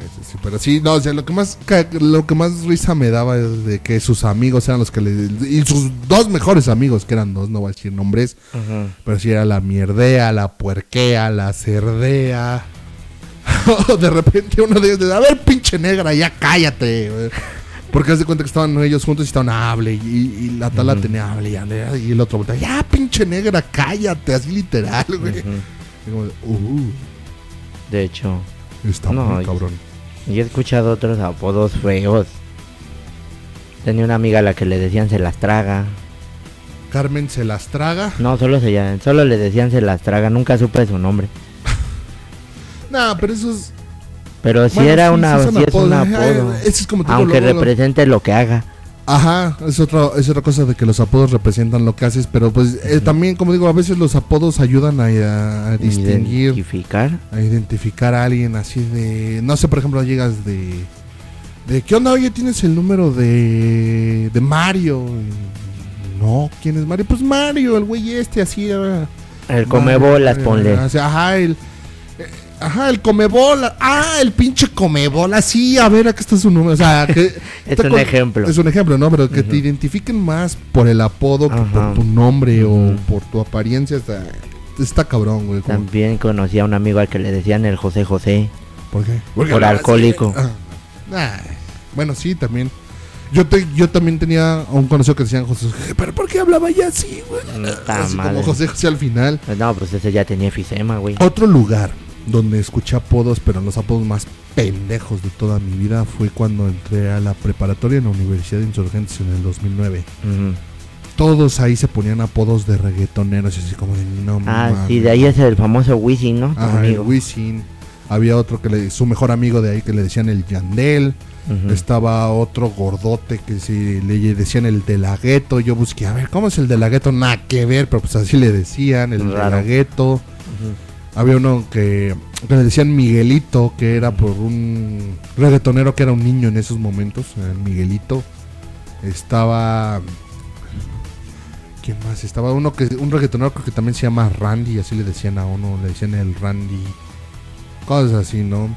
Sí, sí, Pero sí, no, o sea, lo que más lo que más risa me daba es de que sus amigos eran los que le y sus dos mejores amigos, que eran dos, no voy a decir nombres, pero sí era la mierdea, la puerquea, la cerdea. de repente uno de ellos dice, a ver, pinche negra, ya cállate. güey". Porque hace cuenta que estaban ellos juntos y estaban hable. Y, y la tal la Ujú. tenía hable y hable. Y el otro voltea, ya, pinche negra, cállate. Así literal, güey. Y como uh, De hecho, está No, muy y- cabrón. yo he escuchado otros apodos feos. Tenía una amiga a la que le decían se las traga. Carmen se las traga. No, solo se llama- solo le decían se las traga, nunca supe su nombre. Nah, pero eso es. Pero si bueno, era una, sí es un apodo. Es como Aunque represente lo que haga. Ajá, es otra, es otra cosa de que los apodos representan lo que haces, pero pues eh, también, como digo, a veces los apodos ayudan a, a- a distinguir, Identificar. a identificar a alguien así de, no sé, por ejemplo, llegas de, de ¿qué onda? Oye, tienes el número de, de Mario. Y, No, ¿quién es Mario? Pues Mario, el güey este, así. ah, El come Mario, bolas, eh, ponle. así, ajá, el, ajá, el comebola. Ah, el pinche comebola, sí, a ver, acá está su número. O sea, que... Es un con- ejemplo. Es un ejemplo, ¿no? Pero que te identifiquen más por el apodo que por tu nombre o por tu apariencia. Está, está cabrón, güey. como- También conocí a un amigo al que le decían el José José. ¿Por qué? Porque Por alcohólico. Ah, bueno, sí, también. Yo, te, yo también tenía a un conocido que decían José José, pero ¿por qué hablaba ya así, güey? Está Así madre. como José José al final. Pues no, pues ese ya tenía efisema, güey. Otro lugar donde escuché apodos, pero los apodos más pendejos de toda mi vida fue cuando entré a la preparatoria en la Universidad de Insurgentes en el 2009. Ujú. Todos ahí se ponían apodos de reggaetoneros, así como de no Ah, mames". sí, de ahí es el famoso Wisin, ¿no? Ajá, el. Wisin. Había otro que le, su mejor amigo de ahí que le decían el Yandel. Estaba otro gordote que sí le decían el de la gueto. Yo busqué, a ver, ¿cómo es el de la gueto? Nada que ver, pero pues así le decían, el de Raro. la gueto. Había uno que, que le decían Miguelito, que era por un reggaetonero que era un niño en esos momentos, el Miguelito. Estaba. ¿Quién más? Estaba uno que. Un reggaetonero creo que también se llama Randy, así le decían a uno, le decían el Randy. Cosas así, ¿no?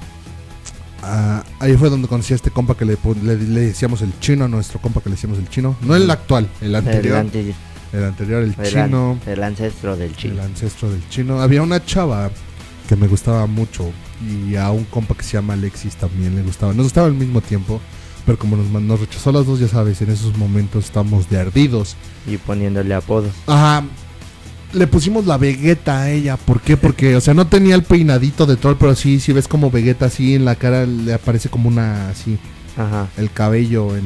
Ah, ahí fue donde conocí a este compa que le, le, le decíamos el chino, a nuestro compa que le decíamos el chino. No el actual, el El, anterior. El anterior, el el an- chino el ancestro del el chino. ancestro del chino. Había una chava que me gustaba mucho y a un compa que se llama Alexis también le gustaba. Nos gustaba al mismo tiempo, pero como nos, nos rechazó las dos, ya sabes, en esos momentos estamos de ardidos. Y poniéndole apodos. Ajá. Le pusimos la Vegeta a ella. ¿Por qué? Porque, o sea, no tenía el peinadito de troll, pero sí, si ves como Vegeta así en la cara le aparece como una así, Ajá. el cabello en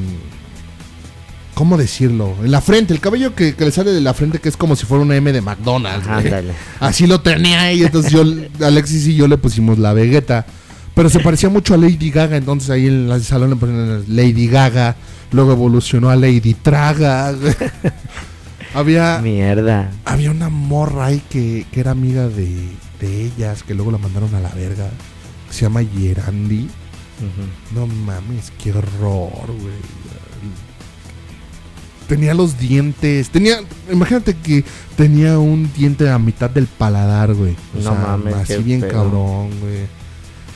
¿Cómo decirlo? En la frente, el cabello que, que le sale de la frente que es como si fuera una M de McDonald's. Ándale. Así lo tenía ella, entonces yo, Alexis y yo le pusimos la Vegeta. Pero se parecía mucho a Lady Gaga, entonces ahí en el salón le ponían Lady Gaga. Luego evolucionó a Lady Traga. había, Mierda. había una morra ahí que, que era amiga de, de ellas, que luego la mandaron a la verga. que se llama Yerandi. Ujú. No mames, qué horror, güey. Tenía los dientes. Tenía. Imagínate que tenía un diente a mitad del paladar, güey. O No sea, mames, Así bien pedo. cabrón, güey.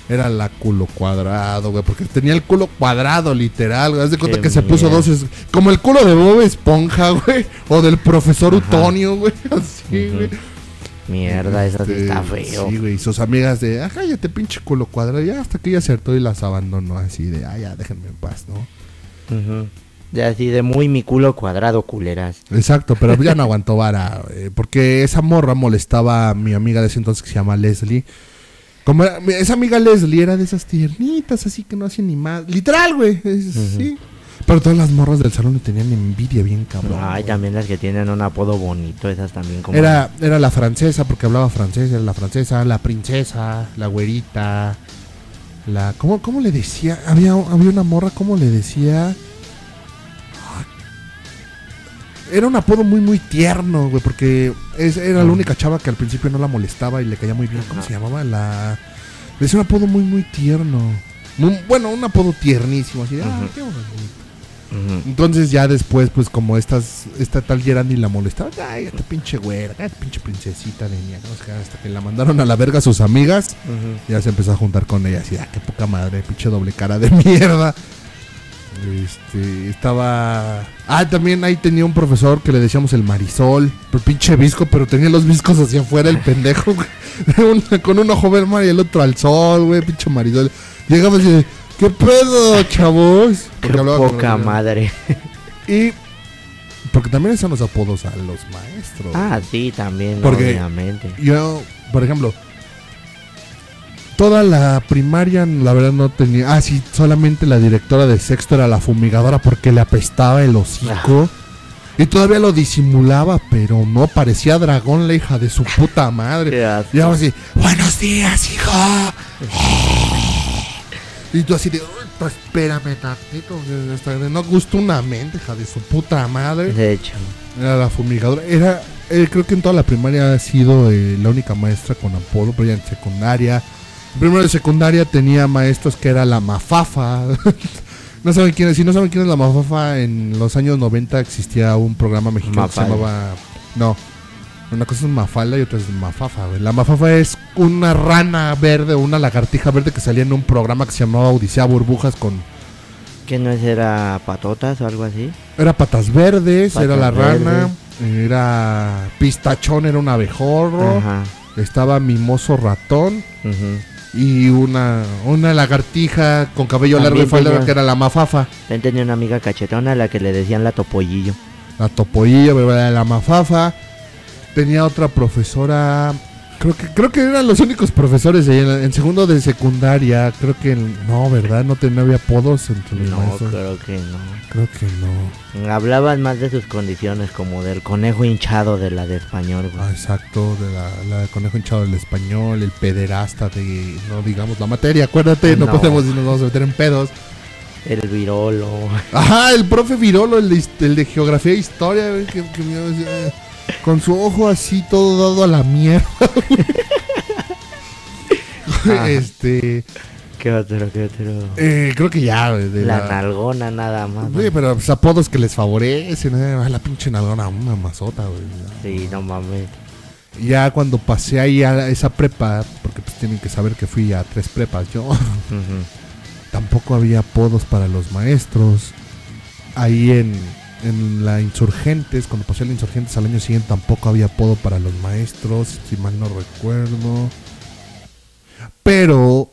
Era la culo cuadrado, güey. Porque tenía el culo cuadrado, literal, güey. Haz de cuenta Qué que se puso dos. Como el culo de Bob Esponja, güey. O del profesor Ajá. Utonio, güey. Así, güey. Mierda, eso sí Este, está feo. Sí, güey. Y sus amigas de, ah, cállate, pinche culo cuadrado. Ya hasta que ella acertó y las abandonó así de, ah, ya, déjenme en paz, ¿no? Ujú. Ya así de muy mi culo cuadrado, culeras. Exacto, pero ya no aguantó vara, eh, porque esa morra molestaba a mi amiga de ese entonces que se llama Leslie. Como era- esa amiga Leslie era de esas tiernitas, así que no hacían ni más. Literal, güey. Sí. Pero todas las morras del salón le tenían envidia bien cabrón. Ay, güey. también las que tienen un apodo bonito, esas también como... Era, era la francesa, porque hablaba francés, era la francesa, la princesa, la güerita, la... ¿Cómo, cómo le decía? Había, había una morra, ¿cómo le decía? Era un apodo muy, muy tierno, güey, porque es- era la única chava que al principio no la molestaba y le caía muy bien. ¿Cómo se llamaba? La... Le decía un apodo muy, muy tierno. Muy- bueno, un apodo tiernísimo, así de, ah, qué bonito. Entonces ya después, pues como estas, esta tal Gerandi la molestaba, ay, esta pinche güera, ay, pinche princesita de niña, ¿no? O sea, hasta que la mandaron a la verga a sus amigas, ya se empezó a juntar con ella, así, ah, qué poca madre, pinche doble cara de mierda. Este, estaba... Ah, también ahí tenía un profesor que le decíamos el Marisol, pero pinche visco, pero tenía los viscos hacia afuera el pendejo, güey. Con un ojo ver mar y el otro al sol, güey, pinche Marisol. Llegamos y de, ¿qué pedo, chavos? Qué Porque poca madre. y porque también están los apodos a los maestros. Ah, sí, también, Porque- obviamente. Yo, por ejemplo, toda la primaria, la verdad no tenía. Ah, sí, solamente la directora de sexto era la fumigadora porque le apestaba el hocico. Y todavía lo disimulaba, pero no parecía dragón la hija de su puta madre. Y ahora así, buenos días, hijo. Y tú así de, "Uy, No, espérame tantito. No gusta una mente, hija de su puta madre. De hecho, Era la fumigadora. Era, eh, creo que en toda la primaria ha sido eh, la única maestra con apodo, pero ya en secundaria. Primero de secundaria tenía maestros que era la mafafa. no saben quién es. Si no saben quién es la mafafa, en los años 90 existía un programa mexicano que se llamaba. No. Una cosa es mafalda y otra es mafafa. La mafafa es una rana verde una lagartija verde que salía en un programa que se llamaba Odisea Burbujas con ¿qué no es era patotas o algo así? Era patas verdes, Patas era la rana, era pistachón, era un abejorro, Ajá. estaba mimoso ratón ujú. Y una, una lagartija con cabello largo y falda tenía- que era la mafafa. También tenía una amiga cachetona a la que le decían la topollillo. La topollillo, era la mafafa. Tenía otra profesora, creo que creo que eran los únicos profesores en, en segundo de secundaria. Creo que no, ¿verdad? No, tenía había apodos entre los No, maestros. creo que no. Creo que no. Hablaban más de sus condiciones, como del conejo hinchado de la de español, güey. Ah, exacto, de la, la de conejo hinchado del español, el pederasta de, no digamos la materia, acuérdate, no, No. podemos nos vamos a meter en pedos. El virolo. Ajá, el profe Virolo, el de, el de geografía e historia, güey, que, que me decía, con su ojo así todo dado a la mierda. Ajá. este, ¿Qué otro, qué otro? eh, creo que ya, güey, de La nalgona nada más. Sí, pero pues, apodos que les favorecen, eh, la pinche nalgona, una mazota, güey. Sí, no mames. Ya cuando pasé ahí a esa prepa, porque pues tienen que saber que fui a tres prepas yo. Ujú. tampoco había apodos para los maestros. Ahí en, en la Insurgentes, cuando pasé la Insurgentes al año siguiente, tampoco había apodo para los maestros, si mal no recuerdo. Pero,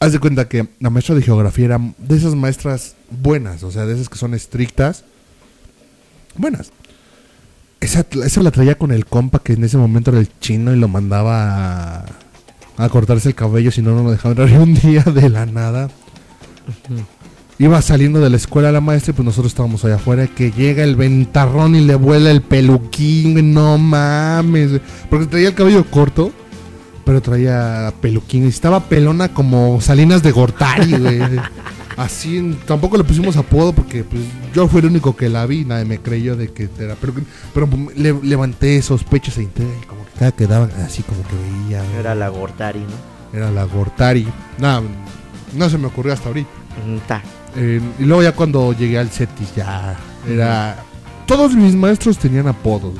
haz de cuenta que la maestra de geografía era de esas maestras buenas, o sea, de esas que son estrictas. Buenas. Esa, esa la traía con el compa que en ese momento era el chino y lo mandaba a, cortarse el cabello, si no, no lo dejaba entrar un día de la nada. Iba saliendo de la escuela la maestra y pues nosotros estábamos allá afuera. Que llega el ventarrón y le vuela el peluquín. No mames. Porque traía el cabello corto, pero traía peluquín. Y estaba pelona como Salinas de Gortari, güey. Así, tampoco le pusimos apodo porque pues, yo fui el único que la vi. Nadie me creyó de que era. Pero, pero le, levanté sospechas e intenté. Como que cada que daba así como que veía. Era la Gortari, ¿no? Era la Gortari. Nada, no se me ocurrió hasta ahorita. Ta. Eh, y luego ya cuando llegué al CETIS ya era... Todos mis maestros tenían apodos.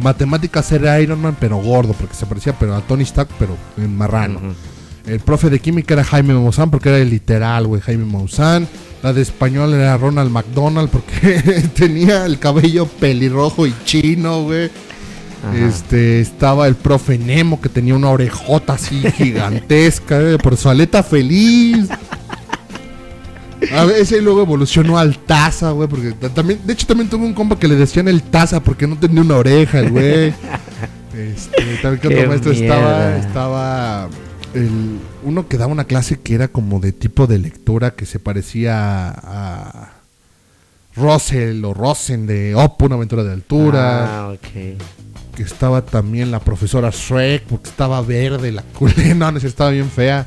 Matemáticas era Iron Man, pero gordo, porque se parecía pero a Tony Stark, pero en marrano. El profe de química era Jaime Maussan, porque era el literal, güey, Jaime Maussan. La de español era Ronald McDonald, porque tenía el cabello pelirrojo y chino, güey. Ajá. Este, estaba el profe Nemo, que tenía una orejota así gigantesca, eh, por su aleta feliz. A veces luego evolucionó al Taza, güey, porque ta- también, de hecho también tuve un compa que le decían el Taza porque no tenía una oreja, el güey. Este, también otro maestro estaba, estaba el, uno que daba una clase que era como de tipo de lectura que se parecía a Russell o Rosen de Opo, una aventura de altura Ah, ok. que estaba también la profesora Shrek, porque estaba verde la culé, no, no, estaba bien fea.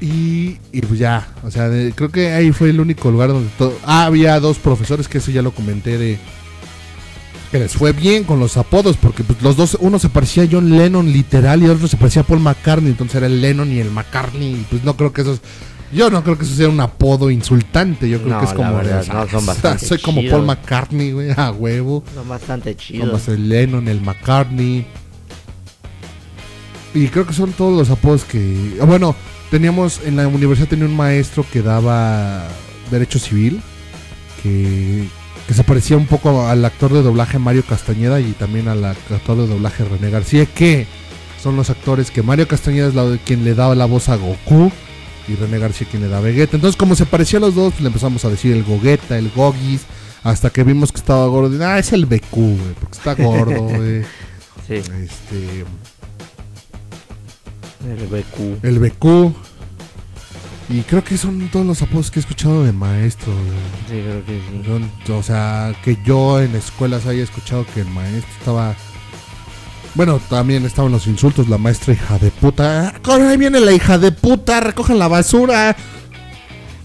Y, y pues ya, o sea, de- creo que ahí fue el único lugar donde todo... Ah, había dos profesores, que eso ya lo comenté, de... Que les fue bien con los apodos, porque pues, los dos, uno se parecía a John Lennon literal y el otro se parecía a Paul McCartney, entonces era el Lennon y el McCartney, y pues no creo que eso es- Yo no creo que eso sea un apodo insultante, yo creo No, que es como... de, verdad, no, son bastante Soy como. Paul McCartney, güey, a huevo. Son bastante Como chidos. el Lennon, el McCartney. Y creo que son todos los apodos que. Bueno, teníamos. En la universidad tenía un maestro que daba Derecho Civil. Que, que se parecía un poco al actor de doblaje Mario Castañeda y también al actor de doblaje René García. Que son los actores que Mario Castañeda es la, quien le daba la voz a Goku. Y René García quien le da a Vegeta. Entonces, como se parecían los dos, pues, le empezamos a decir el Gogeta, el Gogis. Hasta que vimos que estaba gordo. y, Ah, es el BQ, güey, porque está gordo, güey. Sí, Este, el BQ. el BQ. Y creo que son todos los apodos que he escuchado de maestro. Sí, creo que sí. Son- o sea, que yo en escuelas haya escuchado que el maestro estaba Bueno, también estaban los insultos, la maestra hija de puta. Ahí viene la hija de puta, recojan la basura.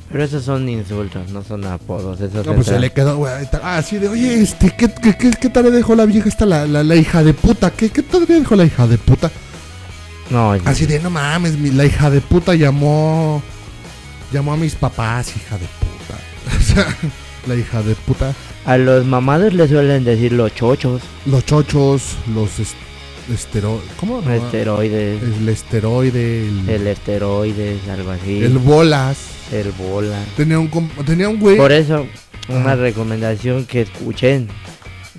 Pero esos son insultos, no son apodos. Esos No, pues se le quedó, güey. está. Ah, de, oye, este, ¿qué, qué, qué, qué tal le dejó la vieja esta, la, la, la hija de puta? ¿Qué, ¿Qué tal le dejó la hija de puta? No, Así de, no mames, mi- la hija de puta llamó. Llamó a mis papás, hija de puta. O sea, la hija de puta. a los mamados les suelen decir los chochos, Los chochos, los est- estero... ¿Cómo? no? esteroides, El esteroide, el, el esteroides, algo así, el bolas. el bola. Tenía un, tenía un güey. Por eso, una recomendación que escuchen.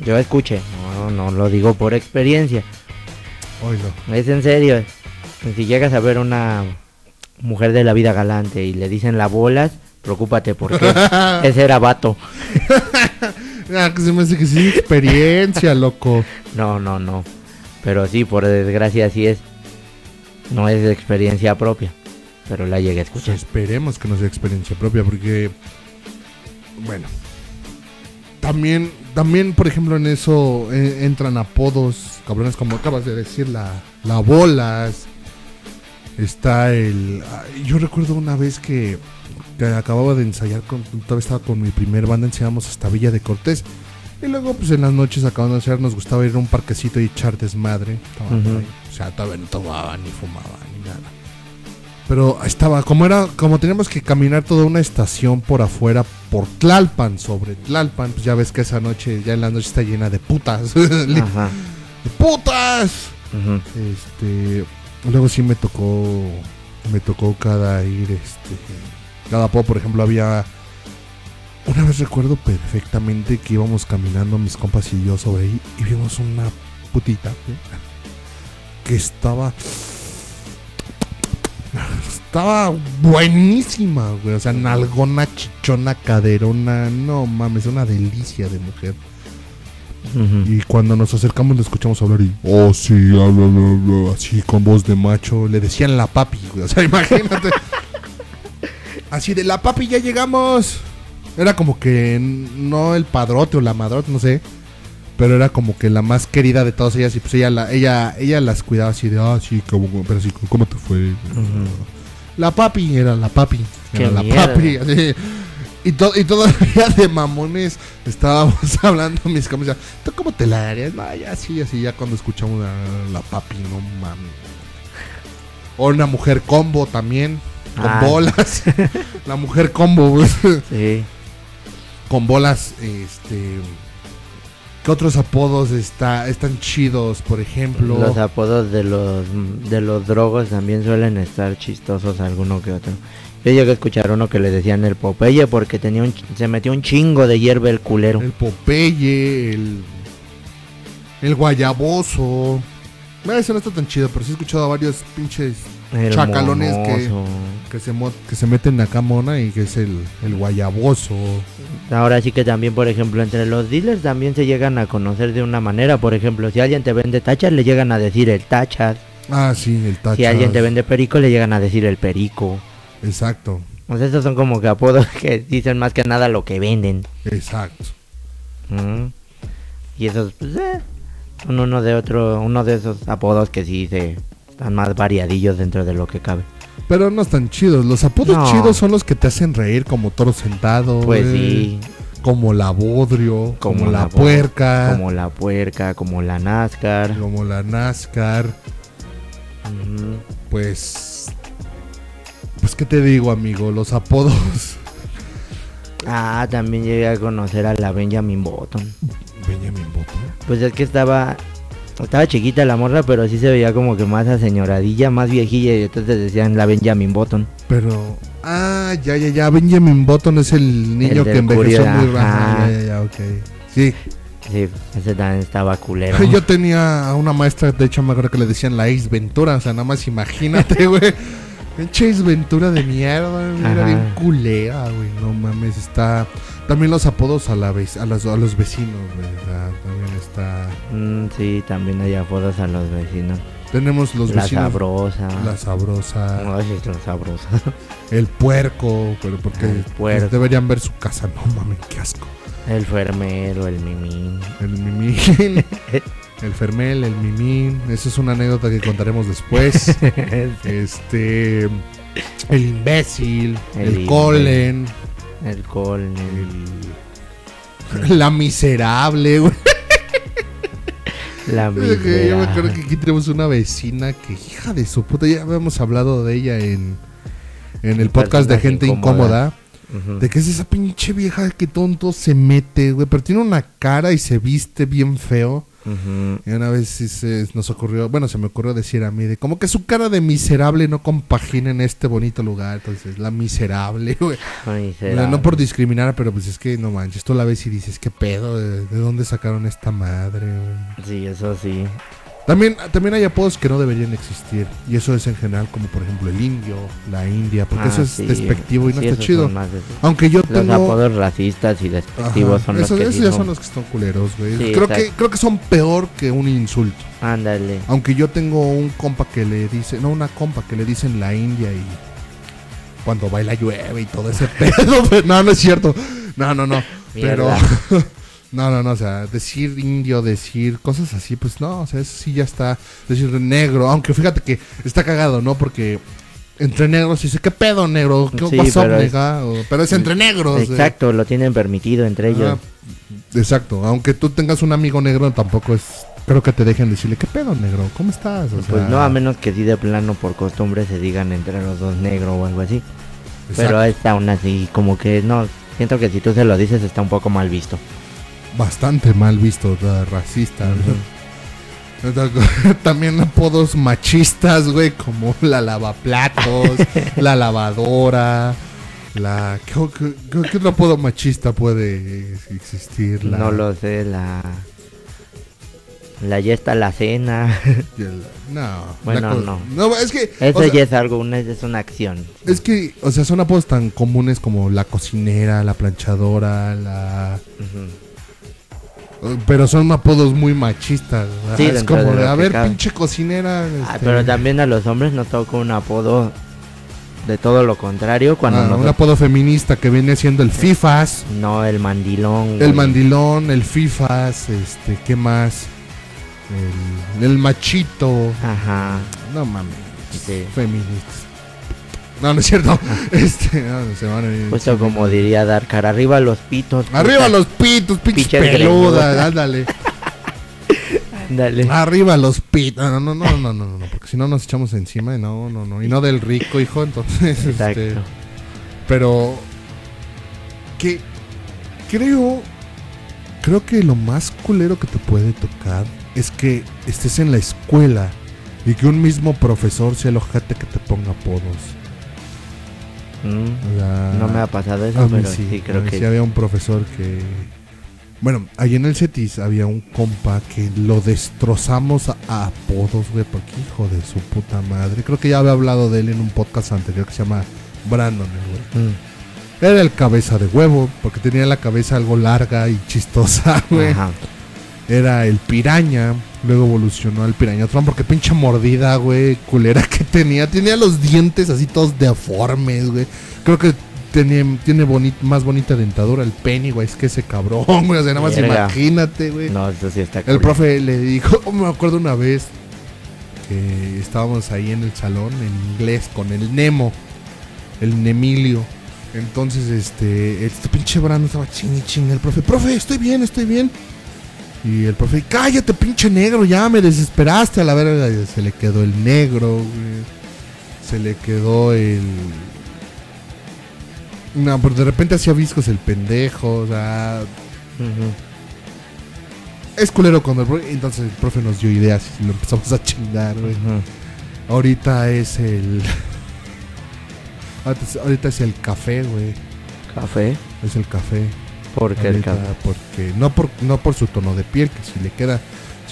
Yo escuché, no, no lo digo por experiencia. Es en serio. Si llegas a ver una mujer de la vida galante y le dicen la bolas, preocúpate porque ese era vato. Ah, que se me hace que experiencia, loco. No, no, no. Pero sí, por desgracia sí es. No es experiencia propia. Pero la llegué a Pues escuchar. esperemos que no sea experiencia propia, porque. Bueno. También, también por ejemplo, en eso eh, entran apodos, cabrones, como acabas de decir, la, la bolas. Está el. Yo recuerdo una vez que, que acababa de ensayar, con, todavía estaba con mi primer banda, ensayamos hasta Villa de Cortés. Y luego, pues en las noches acabando de ensayar, nos gustaba ir a un parquecito y echar desmadre. O sea, todavía no tomaba ni fumaba ni nada. Pero estaba, como era, como teníamos que caminar toda una estación por afuera, por Tlalpan, sobre Tlalpan, pues ya ves que esa noche, ya en la noche está llena de putas. de putas. Este, luego sí me tocó, me tocó cada ir, este, cada po, por ejemplo, había, una vez recuerdo perfectamente que íbamos caminando mis compas y yo sobre ahí y vimos una putita ¿sí? que estaba, estaba buenísima, güey, o sea, nalgona, chichona, caderona, no mames, una delicia de mujer. Y cuando nos acercamos le escuchamos hablar y, oh sí, habla, habla, habla", así con voz de macho. Le decían la papi, güey. O sea, imagínate. así de la papi, ya llegamos. Era como que no el padrote o la madrote, no sé. Pero era como que la más querida de todas ellas. Y pues ella, la, ella, ella las cuidaba así de, ah, sí, como, pero así, ¿cómo te fue? La papi era la papi. Era la mierda. papi. así. Y, to- y todavía de mamones estábamos hablando mis compas. ¿Tú cómo te la darías? No, ya sí, así, ya cuando escuchamos la, la papi, no mames. O una mujer combo también. Con Ah. bolas. la mujer combo. Sí. con bolas, este. ¿Qué otros apodos está, están chidos, por ejemplo? Los apodos de los de los drogos también suelen estar chistosos alguno que otro. Yo llegué a escuchar uno que le decían el Popeye porque tenía un, se metió un chingo de hierba el culero. El Popeye, el. El Guayaboso. Ese no está tan chido, pero sí he escuchado a varios pinches El chacalones monoso. que se, mo- que se meten acá mona y que es el, el Guayaboso. Ahora sí que también, por ejemplo, entre los dealers también se llegan a conocer de una manera. Por ejemplo, si alguien te vende tachas, le llegan a decir el tachas. Ah, sí, el Tachas. Si alguien te vende perico, le llegan a decir el perico. Exacto, sea, estos son como que apodos que dicen más que nada lo que venden. exacto. Mm. Y esos, pues, eh, son uno de otro, uno de esos apodos que sí se están más variadillos dentro de lo que cabe. Pero no están chidos. Los apodos No. chidos son los que te hacen reír, como toro sentado. Pues sí, Como la bodrio, como, la, puerca, como... como la puerca, como la NASCAR. la NASCAR. Pues. Pues, ¿qué te digo, amigo? Los apodos. Ah, también llegué a conocer a la Benjamin Button. Benjamin Button. Pues es que estaba estaba chiquita la morra, pero sí se veía como que más aseñoradilla, más viejilla y entonces decían la Benjamin Button. Pero. Ah, ya, ya, ya. Benjamin Button es el niño El que envejeció Curio, muy baja. Ya, ya, ya, ok. Sí. Sí, ese también estaba culero. Yo tenía a una maestra, de hecho, me acuerdo que le decían la Ace Ventura. O sea, nada más imagínate, güey. Pinche Ace Ventura de mierda, Ajá. bien culera, güey. No mames, está. También los apodos a, la vec- a, los, a los vecinos, sea, también está. Mm, sí, también hay apodos a los vecinos. Tenemos los la vecinos. sabrosa. La sabrosa. Ay, es la sabrosa. El puerco, pero porque El puerco. pues, deberían ver su casa. No mames, qué asco. El fermero, el mimín. El mimín. El Fermel, el Mimín. Esa es una anécdota que contaremos después. este. El imbécil. El, El Colen. El colne. el- La miserable, güey. La Yo me acuerdo que aquí tenemos una vecina que, hija de su puta, ya habíamos hablado de ella en, en el podcast de gente incómoda. De que es esa pinche vieja que tonto se mete, güey. Pero tiene una cara y se viste bien feo. Y una vez sí se nos ocurrió, bueno, se me ocurrió decir a mí, de como que su cara de miserable no compagina en este bonito lugar. Entonces, la miserable, güey. Miserable. No por discriminar, pero pues es que no manches, tú la ves y dices, ¿qué pedo? ¿De, de dónde sacaron esta madre, güey? Sí, eso sí. También, también hay apodos que no deberían existir. Y eso es en general, como por ejemplo el indio, la india, porque Ah, eso es sí. despectivo y no está chido. más Aunque yo Los tengo. apodos racistas y despectivos Ajá, son los que esos ya no- son los que están culeros, güey. Sí, creo, que, creo que son peor que un insulto. Ándale. Aunque yo tengo un compa que le dice, no, una compa que le dicen la India y cuando baila llueve y todo ese pedo. no, no es cierto. No, no, no. Pero. no, no, no. O sea, decir indio, decir cosas así, pues no. O sea, eso sí ya está. Decir negro. Aunque fíjate que está cagado, ¿no? Porque entre negros dice, ¿qué pedo, negro? ¿Qué Sí, up, pero es- nega?" O- pero es entre negros. eh. Exacto, lo tienen permitido entre ellos. Ah, exacto. Aunque tú tengas un amigo negro, tampoco es. Creo que te dejen decirle, ¿qué pedo, negro? ¿Cómo estás? O pues sea, no, a menos que sí de plano por costumbre se digan entre los dos negro o algo así. Pero exacto. es aún así, como que no. Siento que si tú se lo dices está un poco mal visto. Bastante mal visto, racista. También apodos machistas, güey, como la lavaplatos, la lavadora, la... ¿qué, otro apodo machista puede existir? La, No lo sé, la. La ya está la cena. no, Bueno, no. No, es que... Eso sea, ya es algo, una, es una acción. Es que, o sea, son apodos tan comunes como la cocinera, la planchadora, la... Ujú. Pero son apodos muy machistas. ¿verdad? Sí, es como de a ver, cabe. pinche cocinera. Ah, este, pero también a los hombres nos toca un apodo de todo lo contrario. Cuando ah, un apodo feminista que viene siendo el FIFAS, No, el mandilón. el mandilón, el FIFAS, este, ¿qué más? El, el machito. Ajá. No mames, Sí. feministas. No, no es cierto. este, no, se van a ir Justo como diría Darkar, arriba los pitos. Arriba los pitos, pinches peludas, ándale. Ándale. Arriba los pitos. No, no, no, no, no, no, no, porque si no nos echamos encima y no, no, no. Y no del rico, hijo, entonces. Exacto. este, pero que creo creo que lo más culero que te puede tocar es que estés en la escuela y que un mismo profesor sea el ojete que te ponga apodos. Mm, no me ha pasado eso, pero sí, creo que sí había un profesor que bueno, ahí en el CETIS había un compa que lo destrozamos a, a apodos, güey, porque hijo de su puta madre. Creo que ya había hablado de él en un podcast anterior que se llama Brandon, el güey. Mm, Era el cabeza de huevo, porque tenía la cabeza algo larga y chistosa, güey. Era el piraña, luego evolucionó al pirañatrón, porque pinche mordida, güey, culera que tenía. Tenía los dientes así todos deformes, güey. Creo que tenía, tiene boni- más bonita dentadura el Pennywise que ese cabrón, güey. O sea, nada más imagínate, güey. No, eso sí está El cool. profe le dijo, me acuerdo una vez que estábamos ahí en el salón en inglés con el Nemo, el Nemilio. Entonces, este, este pinche Brando estaba ching y ching. El profe, profe, estoy bien, estoy bien. Y el profe, cállate, pinche negro, ya me desesperaste a la verga. Se le quedó el negro, güey. Se le quedó el. No, pero de repente hacía viscos el pendejo, o sea, es culero cuando el profe, entonces el profe nos dio ideas y lo empezamos a chingar, güey. Ahorita es el ahorita es el café, güey. Café. Es el café. Porque el Ahorita, café. porque no por no por su tono de piel que si le queda,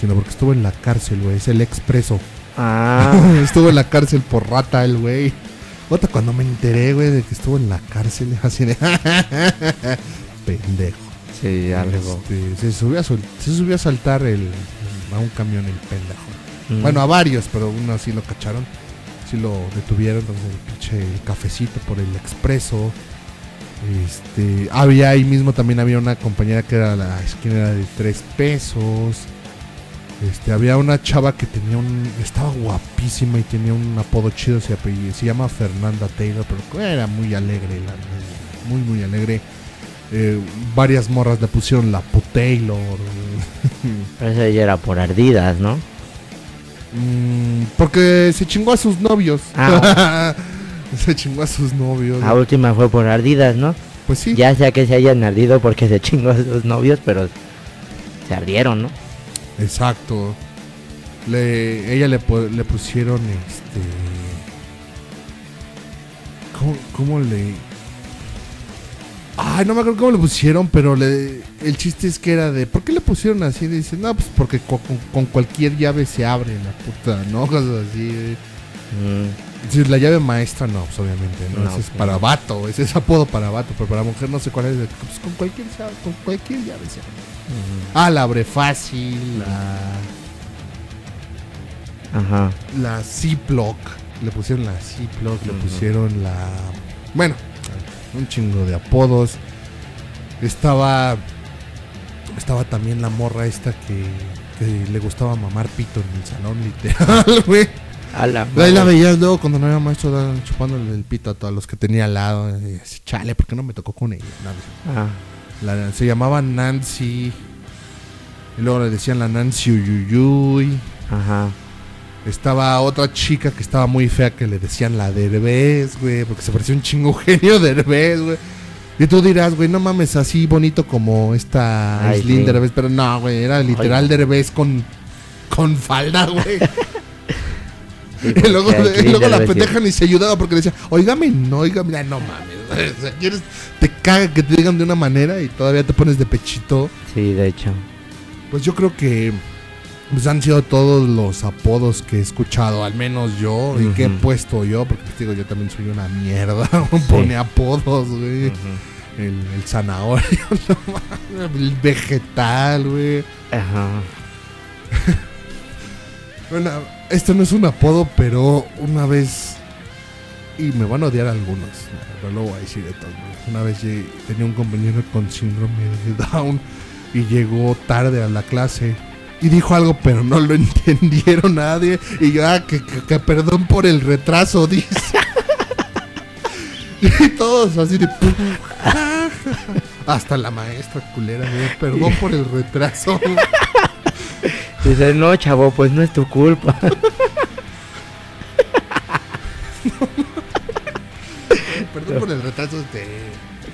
sino porque estuvo en la cárcel, güey, es el expreso. Ah, estuvo en la cárcel por rata el güey. Otra cuando me enteré, güey, de que estuvo en la cárcel, así de pendejo. sí, algo. Este, se subió a se subió a saltar el a un camión el pendejo. Mm. Bueno, a varios, pero uno sí lo cacharon. Sí lo detuvieron. Entonces el pinche el cafecito por el expreso. Este, había ahí mismo también había una compañera que era la esquina era de tres pesos. Este, había una chava que tenía un. Estaba guapísima y tenía un apodo chido. Se, apellida- se llama Fernanda Taylor, pero era muy alegre. la- muy, muy alegre. Eh, varias morras le pusieron la Taylor. Pero eso ya era por ardidas, ¿no? Mm, porque se chingó a sus novios. Ah. se chingó a sus novios. La última fue por ardidas, ¿no? Pues sí. Ya sea que se hayan ardido porque se chingó a sus novios, pero se ardieron, ¿no? Exacto. Le, ella le, le pusieron este. ¿Cómo, cómo le.? Ay, no me acuerdo cómo le pusieron, pero le, el chiste es que era de. ¿Por qué le pusieron así? Dice, no, pues porque co- con, con cualquier llave se abre la puta, ¿no? Cosas así. Mm, Sí, la llave maestra no, pues obviamente, ¿no? No, ese es para vato, ese es apodo para vato, pero para mujer no sé cuál es. Pues con cualquier, con cualquier llave se mm, Ah, la abre fácil, la. Ajá. la Ziploc. Le pusieron la Ziploc, le Ujú. pusieron la. Bueno, un chingo de apodos. Estaba. Estaba también la morra esta que, que le gustaba mamar pito en el salón, literal, güey. A la Ahí la veías luego cuando no era maestro chupándole el pito a todos los que tenía al lado. Y así, chale, ¿por qué no me tocó con ella? No, Ah, la- se llamaba Nancy. Y luego le decían la Nancy Uyuyuy. ajá. Estaba otra chica que estaba muy fea que le decían la Derbez, güey, porque se parecía un chingo Eugenio Derbez, güey. Y tú dirás, güey, no mames, así bonito como esta Aislinn. Derbez, pero no, güey, era literal Ay. Derbez con, con falda, güey. Sí, y luego, y la debe ser- pendeja ni se ayudaba porque le decía, oígame, no, oígame, Ay, no mames. Te caga que te digan de una manera y todavía te pones de pechito. Sí, de hecho. Pues yo creo que pues, han sido todos los apodos que he escuchado, al menos yo, y que he puesto yo, porque pues, digo, yo también soy una mierda, pone apodos, güey. El, el zanahorio, el vegetal, güey. Ajá. Bueno, esto no es un apodo, pero una vez, y me van a odiar algunos, pero lo voy a decir de todos. Una vez tenía un compañero con síndrome de Down y llegó tarde a la clase y dijo algo, pero no lo entendieron nadie. Y yo, ah, que, que- que perdón por el retraso, dice. y todos así de. Hasta la maestra culera, perdón por el retraso. Dice, no, chavo, pues no es tu culpa. Perdón por el retraso de.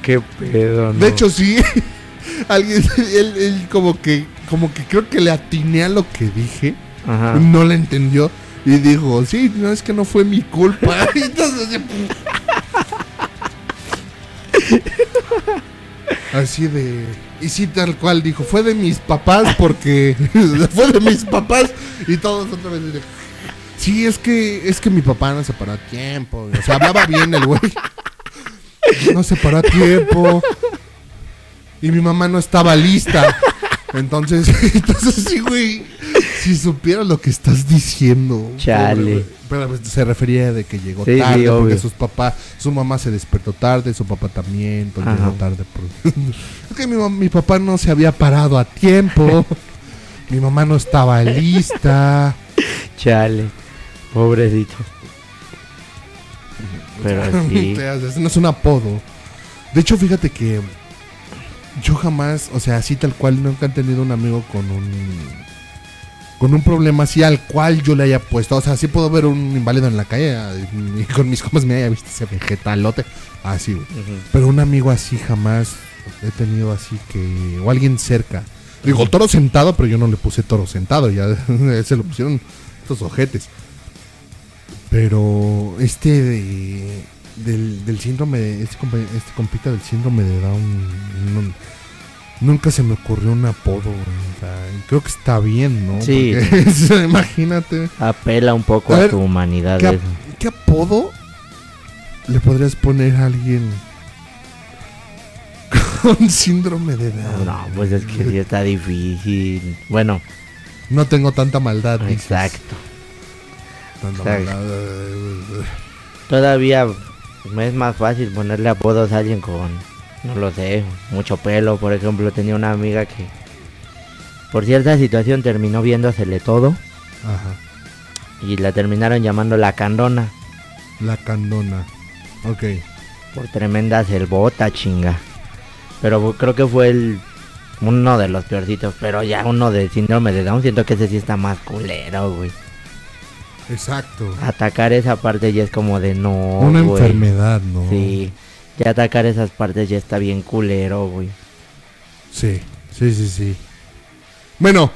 Qué pedo, ¿no? De hecho, sí. Alguien, él, él como que, como que creo que le atiné a lo que dije. Ajá. No le entendió. Y dijo, sí, no es que no fue mi culpa. Y entonces, así de. Y sí, tal cual dijo, fue de mis papás porque. fue de mis papás. Y todos otra vez. de, Sí, es que, es que mi papá no se paró a tiempo. O sea, hablaba bien el güey. No se paró a tiempo. Y mi mamá no estaba lista. Entonces, entonces sí, güey. Si supieras lo que estás diciendo. Chale. pobre. Pero pues, se refería de que llegó Sí, sí, tarde porque sus papás, su mamá se despertó tarde, su papá también, Ajá. llegó tarde. Por... que mi, mi papá no se había parado a tiempo. mi mamá no estaba lista. Chale. Pobrecito. Pero sí. No es un apodo. De hecho, fíjate que yo jamás, o sea, así tal cual, nunca he tenido un amigo con un con un problema así al cual yo le haya puesto. O sea, sí puedo ver un inválido en la calle y con mis compas me haya visto ese vegetalote. Así, güey. Ujú. Pero un amigo así jamás he tenido así que. O alguien cerca. Digo, toro sentado, pero yo no le puse toro sentado. Ya se lo pusieron estos ojetes. Pero este de, del, del síndrome de. Este, este compita del síndrome de Down. no- nunca se me ocurrió un apodo. O sea, creo que está bien, ¿no? Sí. Porque, imagínate. Apela un poco A a, ver, tu humanidad ¿Qué, eso. qué apodo le podrías poner a alguien con síndrome de Down? No, pues es que sí está difícil. Bueno, No tengo tanta maldad. exacto. Tanta exacto. maldad. eh, Todavía es más fácil ponerle apodos a alguien con, no lo sé, mucho pelo. Por ejemplo, tenía una amiga que Por cierta situación terminó viéndosele todo Ajá. y la terminaron llamando la candona. La candona. Ok. Por tremenda selvota, chinga. Pero creo que fue el uno de los peorcitos. Pero ya uno de síndrome de Down, siento que ese sí está más culero, güey. Exacto. Atacar esa parte ya es como de no. Una güey. enfermedad, ¿no? Sí. Ya atacar esas partes ya está bien culero, güey. Sí, sí, sí, sí. Bueno,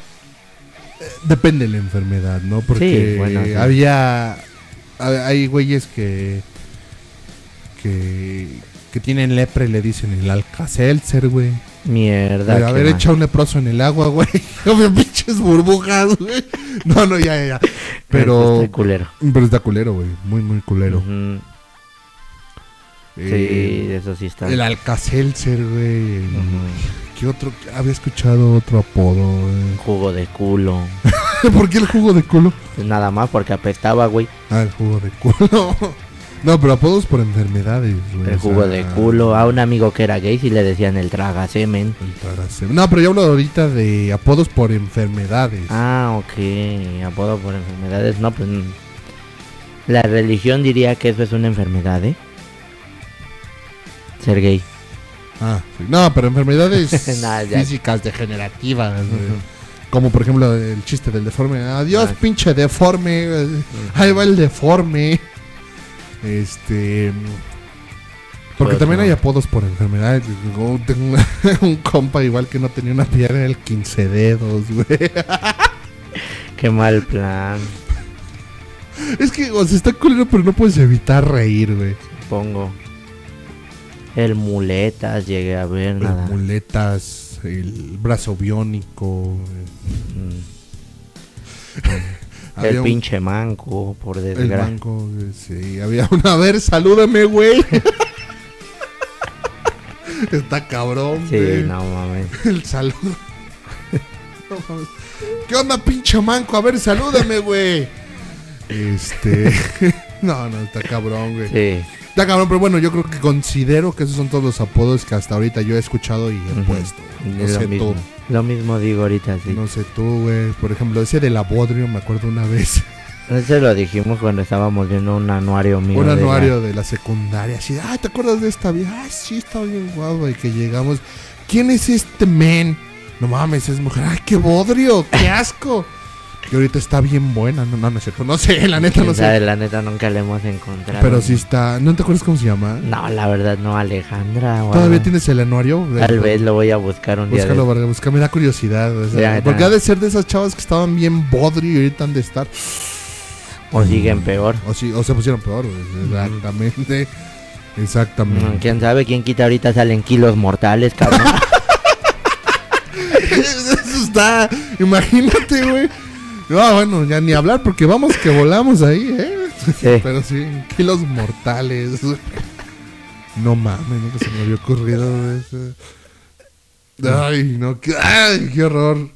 eh, depende de la enfermedad, ¿no? Porque Sí, bueno, sí. había. ha- Hay güeyes que. que. que tienen lepra y le dicen el Alka-Seltzer, güey. Mierda. Pero haber echado un leproso en el agua, güey. Pinches burbujas, güey. No, no, ya, ya, ya. Pero. Está culero. Pero está culero, güey. Muy, muy culero. Ujú. Eh, Sí, eso sí está. El Alka-Seltzer, güey. ¿Qué otro? Había escuchado otro apodo, güey. Jugo de culo. ¿Por qué el jugo de culo? Pues nada más porque apestaba, güey. Ah, el jugo de culo. No, pero apodos por enfermedades, güey. El o jugo sea, de culo. A un amigo que era gay sí le decían el traga semen. el tragasemen. No, pero yo hablo ahorita de apodos por enfermedades. Ah, ok. Apodo por enfermedades. No, pues. mm. La religión diría que eso es una enfermedad, ¿eh? Ser gay. Ah, sí. No, pero enfermedades Nah, ya. físicas degenerativas. güey. Ujú. Como por ejemplo el chiste del deforme. Adiós, Ah. pinche deforme. Ahí va el deforme. Este. Porque Pues también no. hay apodos por enfermedades. Yo Tengo un compa igual que no tenía una pierna, era el 15 dedos, güey. Qué mal plan. Es que, o sea, está culero, pero no puedes evitar reír, güey. Pongo. El muletas llegué a ver Las nada. muletas, el brazo biónico. Mm. El un- pinche manco, por El desgracia. banco, güey, sí. Había una. A ver, salúdame, güey. Está cabrón, Sí, güey. no mames. El saludo. No mames. ¿Qué onda, pinche manco? A ver, salúdame, güey. Este. No, no, está cabrón, güey. Sí. Está cabrón, pero bueno, yo creo que considero que esos son todos los apodos que hasta ahorita yo he escuchado y he puesto. güey. No lo sé mismo. tú. Lo mismo digo ahorita, sí. No sé tú, güey. Por ejemplo, ese del abodrio, me acuerdo una vez. Eso lo dijimos cuando estábamos viendo un anuario mío. un de la- anuario de la secundaria. Así, ay, ¿te acuerdas de esta vieja? Ay, sí, está bien guapa. Y que llegamos. ¿Quién es este men? No mames, es mujer. Ay, qué bodrio, qué asco. Y ahorita está bien buena. No, no, no es cierto. No sé, la neta no sabe, sé. La neta nunca la hemos encontrado. Pero sí está. ¿No te acuerdas cómo se llama? No, la verdad no, Alejandra. ¿Todavía tienes el anuario? Tal vez lo voy a buscar un día. Búscalo, de- busca, me da curiosidad. o sea, Ya, porque ha de ser de esas chavas que estaban bien bodrio y ahorita han de estar. O siguen peor. O, sí, o se pusieron peor. Exactamente. Exactamente. Mm, ¿Quién sabe? ¿Quién quita ahorita salen kilos mortales, cabrón? Eso está. Imagínate, güey. No, bueno, ya ni hablar porque vamos que volamos ahí, ¿eh? Sí. Pero sí, kilos mortales. No mames, nunca se me había ocurrido eso. Ay, no, qué, ay, qué horror.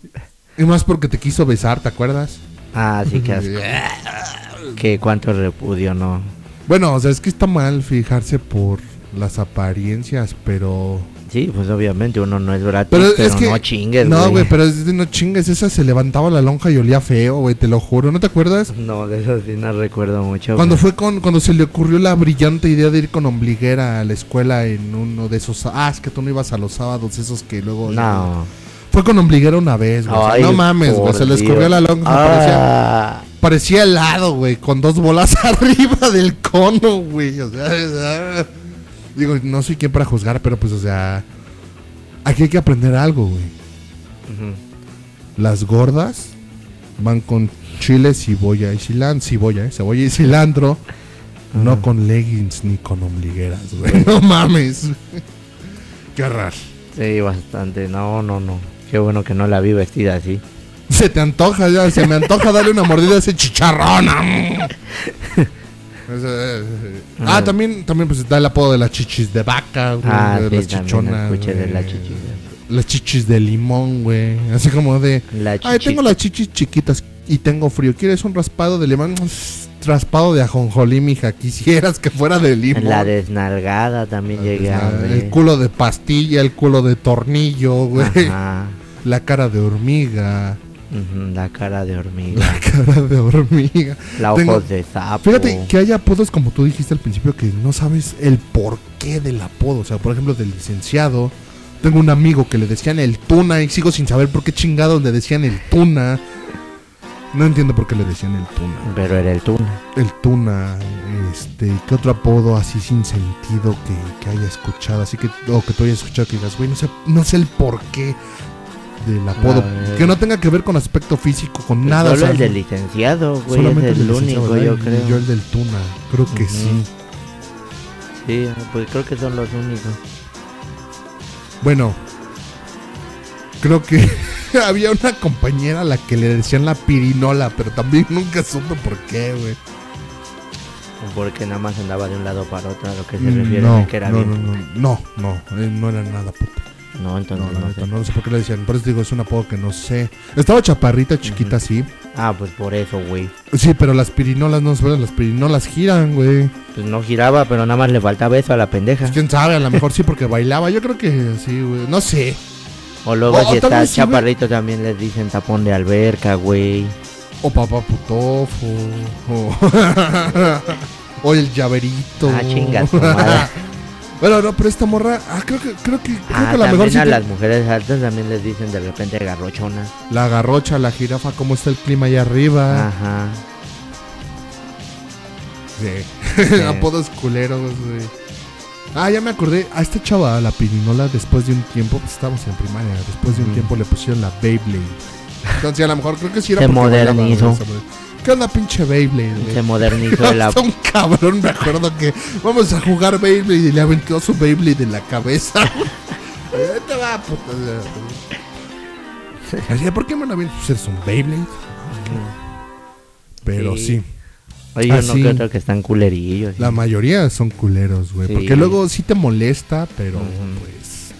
Y más porque te quiso besar, ¿te acuerdas? Ah, sí que asco. Que cuánto repudio, ¿no? Bueno, o sea, es que está mal fijarse por las apariencias, pero... Sí, pues obviamente uno no es gratis, Pero pero, es que... no chingues, No, güey, pero es de no chingues. Esa se levantaba la lonja y olía feo, güey, te lo juro. ¿No te acuerdas? No, de eso sí no recuerdo mucho. Cuando fue con, cuando se le ocurrió la brillante idea de ir con ombliguera a la escuela en uno de esos, ah, es que tú no ibas a los sábados, esos que luego. No. Fue con ombliguera una vez, güey. o sea, Ay, no mames, güey. Se le escurrió la lonja, parecía, Ah, parecía helado, güey, con dos bolas arriba del cono, güey. O sea, digo, no soy quien para juzgar, pero pues, o sea, aquí hay que aprender algo, güey. Las gordas van con chile, cebolla y cilantro, cebolla, ¿eh? cebolla y cilantro. No con leggings ni con ombligueras, güey. No mames. Qué raro. Sí, bastante. No, no, no. Qué bueno que no la vi vestida así. Se te antoja, ya, se me antoja darle una mordida a ese chicharrón. Ah, Ah. también, también pues está el apodo de las chichis de vaca, güey, Ah, de sí, las chichonas. escuché de. Las chichis de limón, güey. Así como de, La ay, tengo las chichis chiquitas y tengo frío. ¿Quieres un raspado de limón? Raspado de ajonjolí, mija. Quisieras que fuera de limón. La desnalgada también llegué a ver. El culo de pastilla, el culo de tornillo, güey. Ajá. la cara de hormiga, La cara de hormiga. la cara de hormiga. La Tengo- ojos de sapo. Fíjate que hay apodos, como tú dijiste al principio, que no sabes el porqué del apodo. O sea, por ejemplo, del licenciado. Tengo un amigo que le decían el tuna y sigo sin saber por qué chingados le decían el tuna. No entiendo por qué le decían el tuna. Pero era el tuna. El tuna, este, ¿qué otro apodo así sin sentido que, que haya escuchado? Así que, o que tú hayas escuchado que digas, güey, no sé, no sé el porqué del apodo. Que no tenga que ver con aspecto físico, con Pues nada. Solo o sea, el del licenciado, güey. Es solamente el del licenciado, único, yo creo. yo el del tuna, creo que sí. Sí, pues creo que son los únicos. Bueno, creo que había una compañera a la que le decían la pirinola, pero también nunca supe por qué, güey. Porque nada más andaba de un lado para otro a lo que se Mm, refiere No, a que era no, bien. no, no, no, no, eh, no era nada puta. No, No, entonces no, neta, sé. no sé por qué le decían. Por eso digo, es un apodo que no sé. Estaba chaparrita, chiquita, sí. Ah, pues por eso, güey. Sí, pero las pirinolas no se las pirinolas giran, güey. Pues no giraba, pero nada más le faltaba eso a la pendeja. Pues quién sabe, a lo mejor sí porque bailaba. Yo creo que sí, güey. No sé. O luego O- si está vez sí, chaparrito también les dicen tapón de alberca, güey. O papá putofo. O, o el llaverito. Ah, chinga tu madre. bueno, no, pero esta morra. Ah, creo que, creo que, creo Ah, que a lo también mejor sí. a te- las mujeres altas también les dicen de repente garrochonas. La garrocha, la jirafa, cómo está el clima allá arriba. Ajá. Sí. Apodos culeros. Ah, ya me acordé. A esta chava, la pirinola, después de un tiempo, pues estábamos en primaria. Después de un Ujú. tiempo le pusieron la Beyblade. Entonces, a lo mejor creo que sí era Se bailaba, ¿Qué onda, pinche Beyblade, güey? Se modernizó el ap- un cabrón, me acuerdo que vamos a jugar Beyblade y le aventó su Beyblade en la cabeza. Te va, puta. Así, ¿por qué me lo avientas? Pues eres un Beyblade. Pero sí. Sí. Oye, Ah, uno sí. que otro que están culerillos. La mayoría son culeros, güey. Sí. Porque luego sí te molesta, pero pues.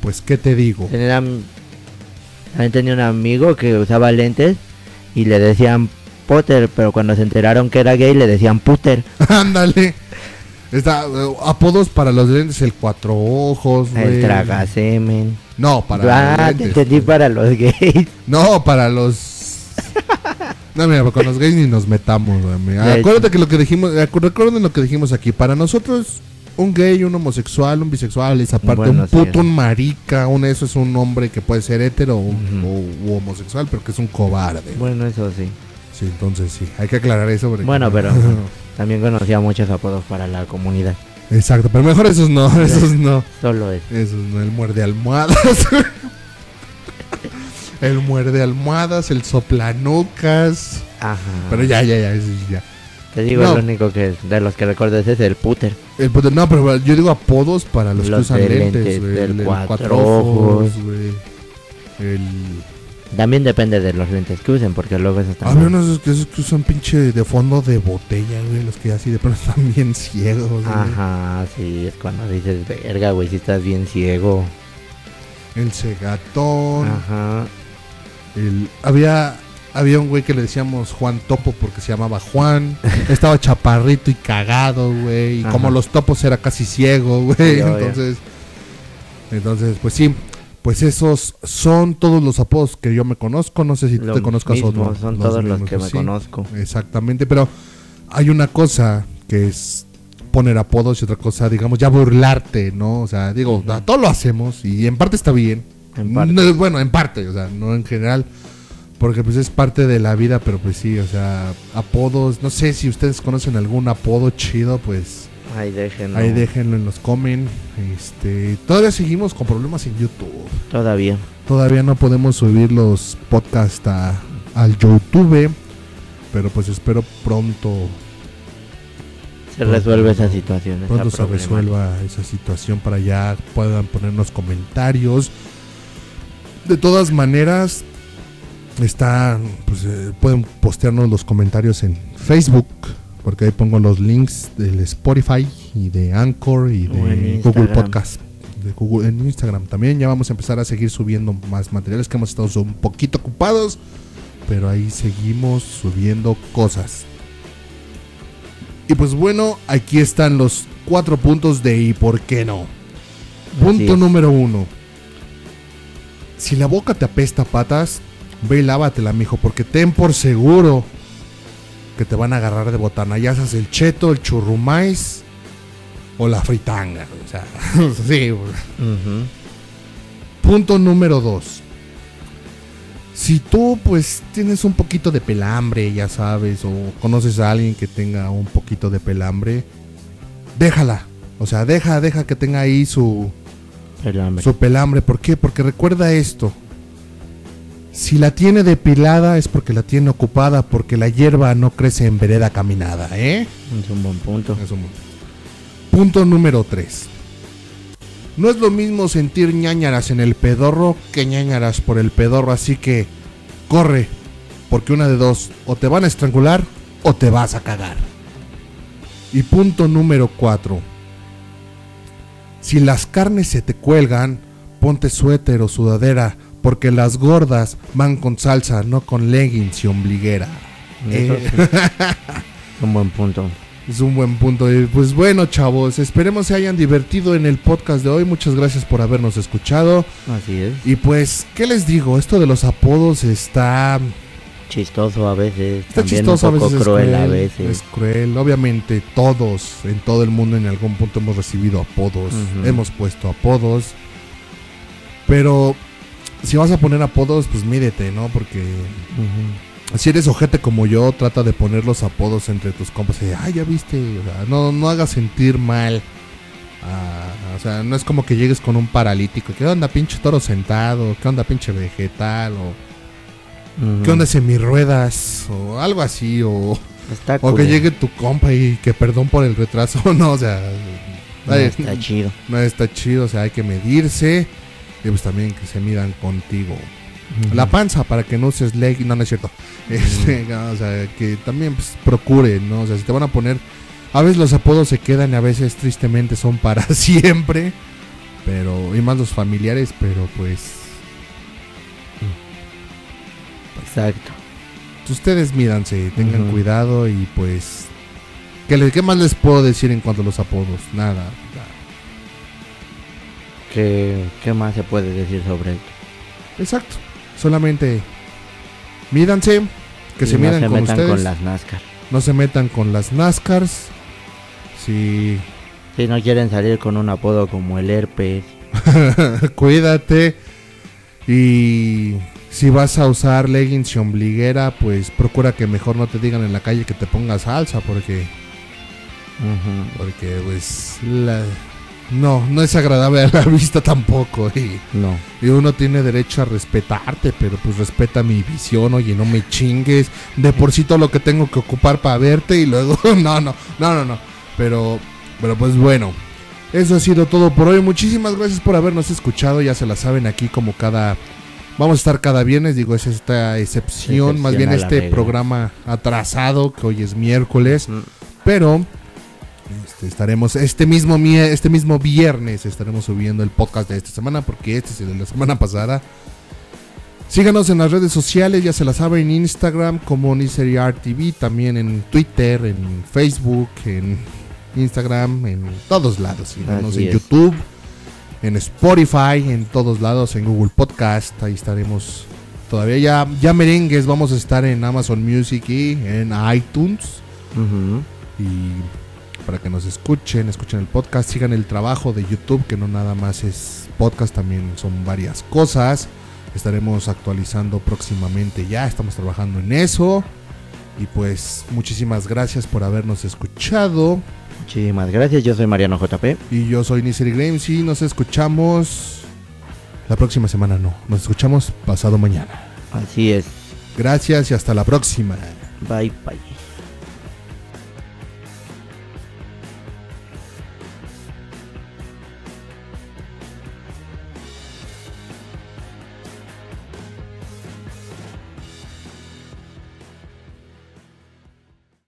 Pues, ¿qué te digo? Tenía, también tenía un amigo que usaba lentes y le decían Potter, pero cuando se enteraron que era gay le decían Puter. Ándale. Está, eh, apodos para los lentes, el cuatro ojos, güey. El tragasemen. No, para los Ah, te lentes, entendí güey. para los gays. No, para los. No, mira, con los gays ni nos metamos, güey. Acuérdate que lo que dijimos, acu- recuerden lo que dijimos aquí. Para nosotros, un gay, un homosexual, un bisexual, es aparte Bueno, un puto, un marica, un eso es un hombre que puede ser hetero o, Ujú. o- u homosexual, pero que es un cobarde. Bueno, eso sí. Sí, entonces sí, hay que aclarar eso. porque- Bueno, pero también conocía muchos apodos para la comunidad. Exacto, pero mejor esos no, esos no. Solo eso. Esos no, el muerde almohadas. el muerde almohadas, el soplanucas. Ajá. Pero ya, ya, ya, ya. Te digo, No. el único que de los que recuerdo es el Puter. El puto- no, pero yo digo apodos para los, Los que usan lentes, del El, el cuatro cuatro ojos, ojos. güey. El... También depende de los lentes que usen, porque luego esos Había también. unos que, esos que usan pinche de fondo de botella, güey. Los que así de pronto están bien ciegos, güey. Ajá, sí, es cuando dices, verga, güey, si estás bien ciego. El cegatón. Ajá. El... Había... Había un güey que le decíamos Juan Topo porque se llamaba Juan. Estaba chaparrito y cagado, güey. Y como los topos era casi ciego, güey. Sí, entonces, entonces, pues sí. Pues esos son todos los apodos que yo me conozco. No sé si tú Los te conozcas mismos, no. son todos los que me sí, conozco. Exactamente. Pero hay una cosa que es poner apodos y otra cosa, digamos, ya burlarte, ¿no? O sea, digo, todo lo hacemos y en parte está bien. En parte. No, bueno, en parte, o sea, no en general. Porque pues es parte de la vida, pero pues sí, o sea, apodos, no sé si ustedes conocen algún apodo chido, pues Ahí déjenlo. ahí déjenlo en los comen. Este, todavía seguimos con problemas en YouTube. Todavía. Todavía no podemos subir los podcasts a- al YouTube, pero pues espero pronto Se Pronto- resuelve esa situación. esa pronto se problemática. resuelva esa situación para ya puedan ponernos comentarios. De todas maneras, está, pues, eh, pueden postearnos los comentarios en Facebook, porque ahí pongo los links del Spotify y de Anchor y de Google. Podcast. De Google, en Instagram también ya vamos a empezar a seguir subiendo más materiales que hemos estado un poquito ocupados, pero ahí seguimos subiendo cosas. Y pues bueno, aquí están los cuatro puntos de y por qué no. Punto número uno. Si la boca te apesta patas, ve y lávatela, mijo, porque ten por seguro que te van a agarrar de botana. Ya seas el cheto, el churrumais o la fritanga. O sea, sí. Ujú. Punto número dos. Si tú pues tienes un poquito de pelambre, ya sabes, o conoces a alguien que tenga un poquito de pelambre, déjala. O sea, deja, deja que tenga ahí su, su pelambre. ¿Por qué? Porque recuerda esto. Si la tiene depilada es porque la tiene ocupada, porque la hierba no crece en vereda caminada, ¿eh? Es un buen punto. Eso mu- Punto número 3. No es lo mismo sentir ñañaras en el pedorro que ñañaras por el pedorro, así que corre, porque una de dos, o te van a estrangular o te vas a cagar. Y punto número 4. Si las carnes se te cuelgan, ponte suéter o sudadera, porque las gordas van con salsa, no con leggings y ombliguera. Eso Eh. sí. Es un buen punto. Es un buen punto. Y Pues bueno, chavos, esperemos se hayan divertido en el podcast de hoy. Muchas gracias por habernos escuchado. Así es. Y pues, ¿qué les digo? Esto de los apodos está, Chistoso a veces. está también chistoso, un a poco veces es cruel, cruel. a veces. Es cruel. Obviamente, todos en todo el mundo en algún punto hemos recibido apodos. Hemos puesto apodos. Pero si vas a poner apodos, pues mídete, ¿no? Porque si eres ojete como yo, trata de poner los apodos entre tus compas. Y, Ay, ya viste. O sea, no, no hagas sentir mal. a- o sea, no es como que llegues con un paralítico. ¿Qué onda, pinche toro sentado? ¿Qué onda, pinche vegetal? O. ¿qué onda, semirruedas? O algo así. O, que llegue tu compa y que perdón por el retraso. No, o sea, No, está chido. no está chido. O sea, hay que medirse. Y pues también que se midan contigo. La panza para que no uses leg, no, no es cierto. Este, no, o sea, que también pues, procuren, ¿no? O sea, si te van a poner. A veces los apodos se quedan y a veces tristemente son para siempre. Pero. Y más los familiares, pero pues. Exacto. Ustedes mídanse, tengan cuidado y pues. ¿qué, ¿Qué más les puedo decir en cuanto a los apodos? Nada. nada. ¿Qué, ¿Qué más se puede decir sobre esto? Exacto. Solamente. Mídanse. Que Y se no midan se con metan ustedes. con las NASCAR. No se metan con las NASCARs. Si Si no quieren salir con un apodo como el herpes. Cuídate. Y si vas a usar leggings y ombliguera, pues procura que mejor no te digan en la calle que te pongas salsa, porque, porque pues, la- no, no es agradable a la vista tampoco. Y, No. y uno tiene derecho a respetarte, pero pues respeta mi visión, oye, no me chingues. De por sí todo lo que tengo que ocupar para verte y luego, no, no, no, no, no. Pero, pero pues bueno. Eso ha sido todo por hoy. Muchísimas gracias por habernos escuchado. Ya se la saben aquí como cada... Vamos a estar cada viernes, digo, es esta excepción, más bien este regla. programa atrasado, que hoy es miércoles, Mm. pero este, estaremos este mismo este mismo viernes estaremos subiendo el podcast de esta semana porque este es el de la semana pasada. Síganos en las redes sociales, ya se la saben, en Instagram como TV, también en Twitter, en Facebook, en Instagram, en todos lados. Síganos Así en es. YouTube, en Spotify, en todos lados, en Google Podcast, ahí estaremos todavía. Ya, ya merengues, vamos a estar en Amazon Music y en iTunes. Y para que nos escuchen, escuchen el podcast, sigan el trabajo de YouTube, que no nada más es podcast, también son varias cosas. Estaremos actualizando próximamente ya, estamos trabajando en eso. Y pues muchísimas gracias por habernos escuchado. Muchísimas gracias. Yo soy Mariano JP. Y yo soy Nisery Games y nos escuchamos la próxima semana, no, nos escuchamos pasado mañana. Así es. Gracias y hasta la próxima. Bye bye.